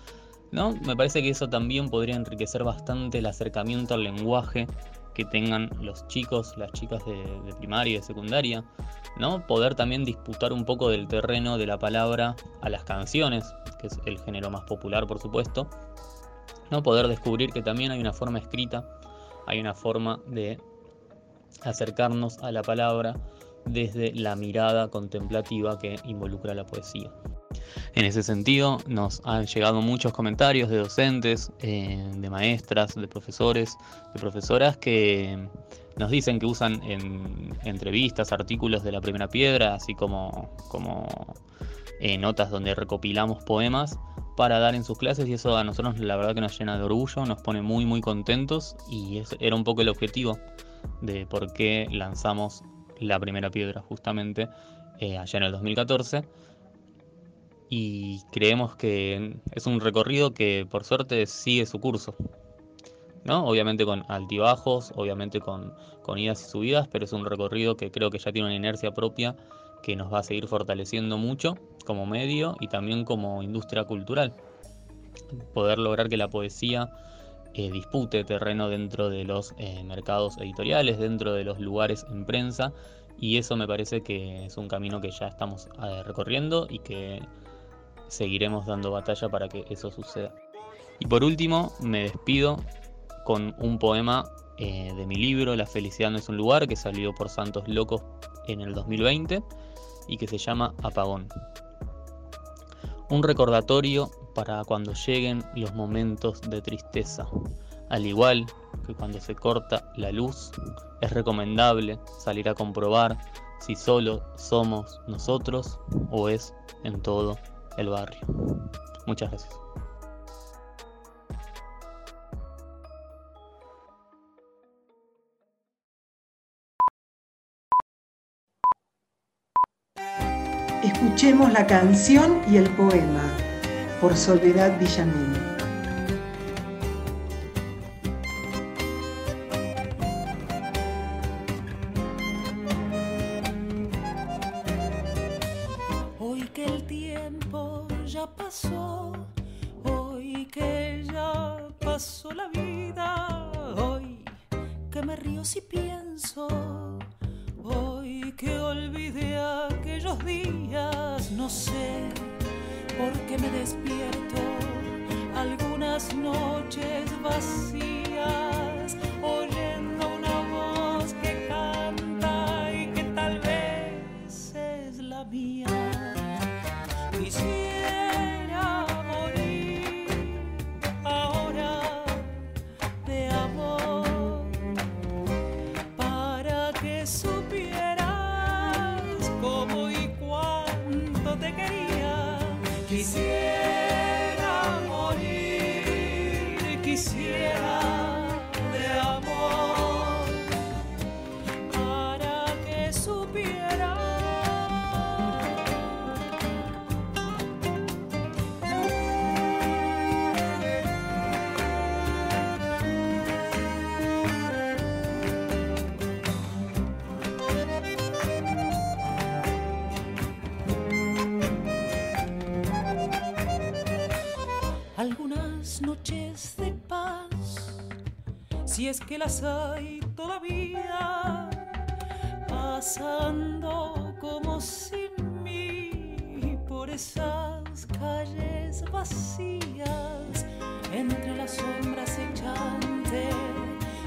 ¿no? me parece que eso también podría enriquecer bastante el acercamiento al lenguaje que tengan los chicos, las chicas de, de, primaria y de secundaria, ¿no? Poder también disputar un poco del terreno de la palabra a las canciones, que es el género más popular, por supuesto, ¿no? Poder descubrir que también hay una forma escrita, hay una forma de acercarnos a la palabra desde la mirada contemplativa que involucra la poesía. En ese sentido, nos han llegado muchos comentarios de docentes, eh, de maestras, de profesores, de profesoras que nos dicen que usan en entrevistas, artículos de la primera piedra, así como, como eh, notas donde recopilamos poemas para dar en sus clases y eso a nosotros la verdad que nos llena de orgullo, nos pone muy muy contentos y era un poco el objetivo de por qué lanzamos la primera piedra justamente eh, allá en el 2014 y creemos que es un recorrido que por suerte sigue su curso. ¿no? Obviamente con altibajos, obviamente con, con idas y subidas, pero es un recorrido que creo que ya tiene una inercia propia que nos va a seguir fortaleciendo mucho como medio y también como industria cultural. Poder lograr que la poesía eh, dispute terreno dentro de los eh, mercados editoriales, dentro de los lugares en prensa, y eso me parece que es un camino que ya estamos eh, recorriendo y que seguiremos dando batalla para que eso suceda. Y por último, me despido con un poema de mi libro La felicidad no es un lugar, que salió por Santos Locos en el 2020 y que se llama Apagón un recordatorio para cuando lleguen los momentos de tristeza. Al igual que cuando se corta la luz, es recomendable salir a comprobar si solo somos nosotros o es en todo el barrio. Muchas gracias. Escuchemos la canción y el poema por Soledad Villamil. Hoy que el tiempo ya pasó, hoy que ya pasó la vida, hoy que me río si pienso, hoy que olvidé aquellos días, no sé por qué me despierto. Algunas noches vacías, si es que las hay todavía, pasando como sin mí por esas calles vacías, entre las sombras echantes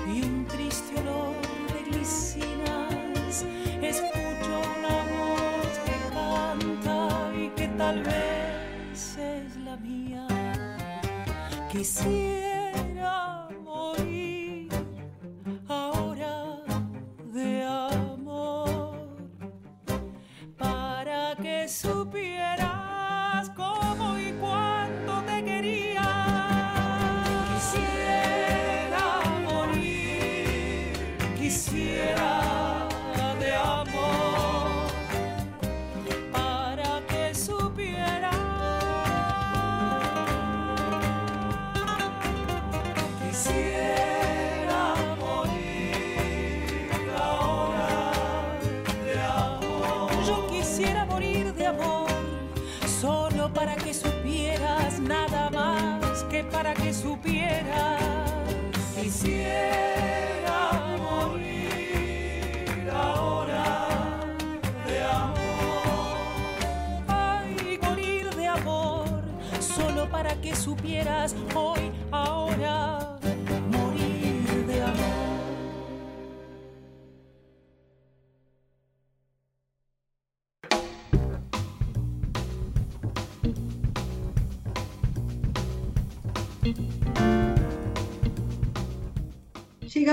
y un triste olor de glicinas, escucho una voz que canta y que tal vez es la mía. Quisiera para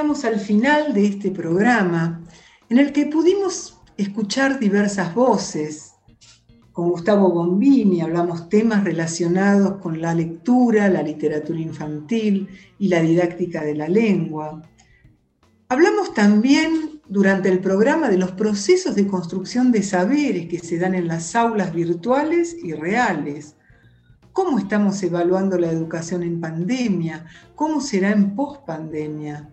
Llegamos al final de este programa en el que pudimos escuchar diversas voces. Con Gustavo Bombini hablamos temas relacionados con la lectura, la literatura infantil y la didáctica de la lengua. Hablamos también durante el programa de los procesos de construcción de saberes que se dan en las aulas virtuales y reales. ¿Cómo estamos evaluando la educación en pandemia? ¿Cómo será en pospandemia?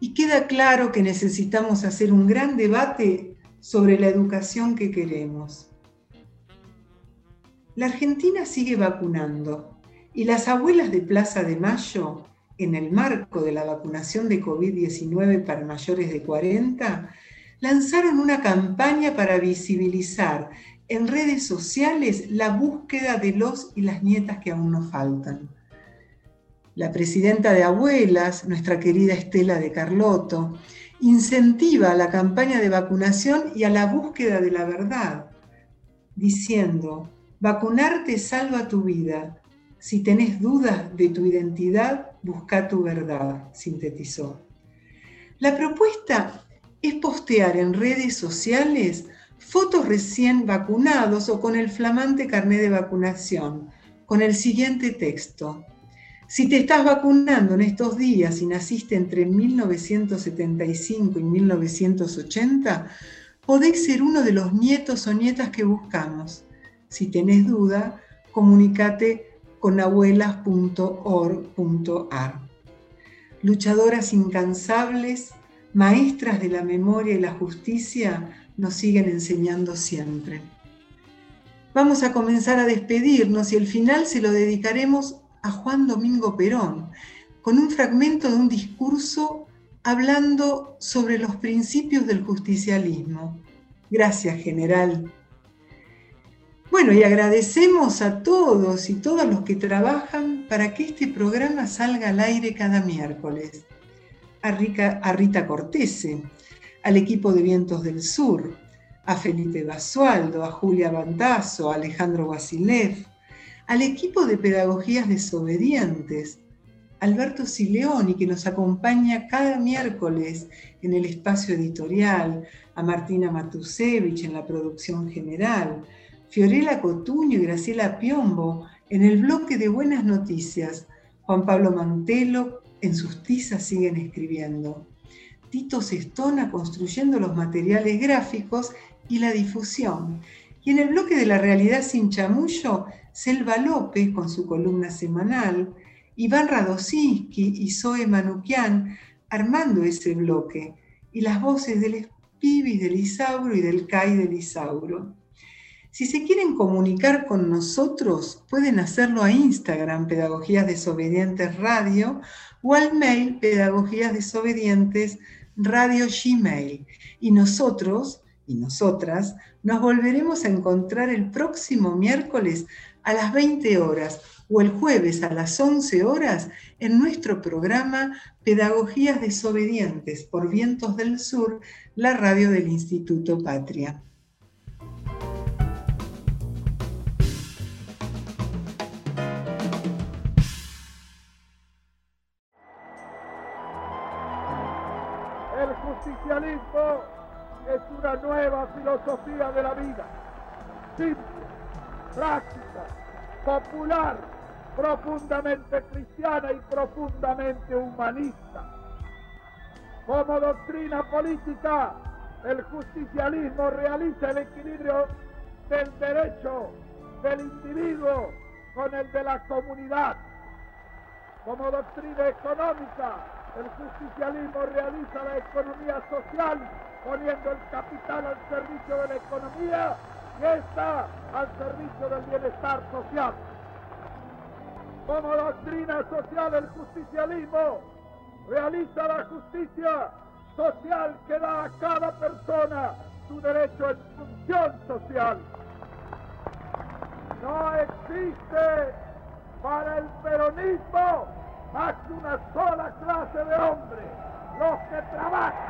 Y queda claro que necesitamos hacer un gran debate sobre la educación que queremos. La Argentina sigue vacunando y las abuelas de Plaza de Mayo, en el marco de la vacunación de COVID-19 para mayores de 40, lanzaron una campaña para visibilizar en redes sociales la búsqueda de los y las nietas que aún nos faltan. La presidenta de Abuelas, nuestra querida Estela de Carlotto, incentiva la campaña de vacunación y a la búsqueda de la verdad, diciendo, vacunarte salva tu vida. Si tenés dudas de tu identidad, busca tu verdad, sintetizó. La propuesta es postear en redes sociales fotos recién vacunados o con el flamante carnet de vacunación, con el siguiente texto. Si te estás vacunando en estos días y naciste entre 1975 y 1980, podés ser uno de los nietos o nietas que buscamos. Si tenés duda, comunícate con abuelas.org.ar. Luchadoras incansables, maestras de la memoria y la justicia, nos siguen enseñando siempre. Vamos a comenzar a despedirnos y el final se lo dedicaremos a Juan Domingo Perón, con un fragmento de un discurso hablando sobre los principios del justicialismo. Gracias, general. Bueno, y agradecemos a todos y todas los que trabajan para que este programa salga al aire cada miércoles. A, Rita Cortese, al equipo de Vientos del Sur, a Felipe Basualdo, a Julia Bandazo, a Alejandro Basilev, al equipo de Pedagogías Desobedientes, Alberto Sileoni, que nos acompaña cada miércoles en el espacio editorial, a Martina Matusevich en la producción general, Fiorella Cotuño y Graciela Piombo en el bloque de Buenas Noticias, Juan Pablo Mantelo en sus tizas siguen escribiendo, Tito Sestona construyendo los materiales gráficos y la difusión, y en el bloque de la realidad sin chamullo, Selva López con su columna semanal, Iván Radosinski y Zoe Manukian armando ese bloque, y las voces del Espibis del Isauro y del CAI del Isauro. Si se quieren comunicar con nosotros, pueden hacerlo a Instagram, Pedagogías Desobedientes Radio, o al mail, Pedagogías Desobedientes Radio Gmail. Y nosotros y nosotras nos volveremos a encontrar el próximo miércoles a las 20 horas o el jueves a las 11 horas en nuestro programa Pedagogías Desobedientes por Vientos del Sur, la radio del Instituto Patria. justicialismo es una nueva filosofía de la vida, simple, práctica, popular, profundamente cristiana y profundamente humanista. Como doctrina política, el justicialismo realiza el equilibrio del derecho del individuo con el de la comunidad. Como doctrina económica, el justicialismo realiza la economía social poniendo el capital al servicio de la economía y esta al servicio del bienestar social. Como doctrina social el justicialismo realiza la justicia social que da a cada persona su derecho en función social. No existe para el peronismo más que una sola clase de hombres, los que trabajan.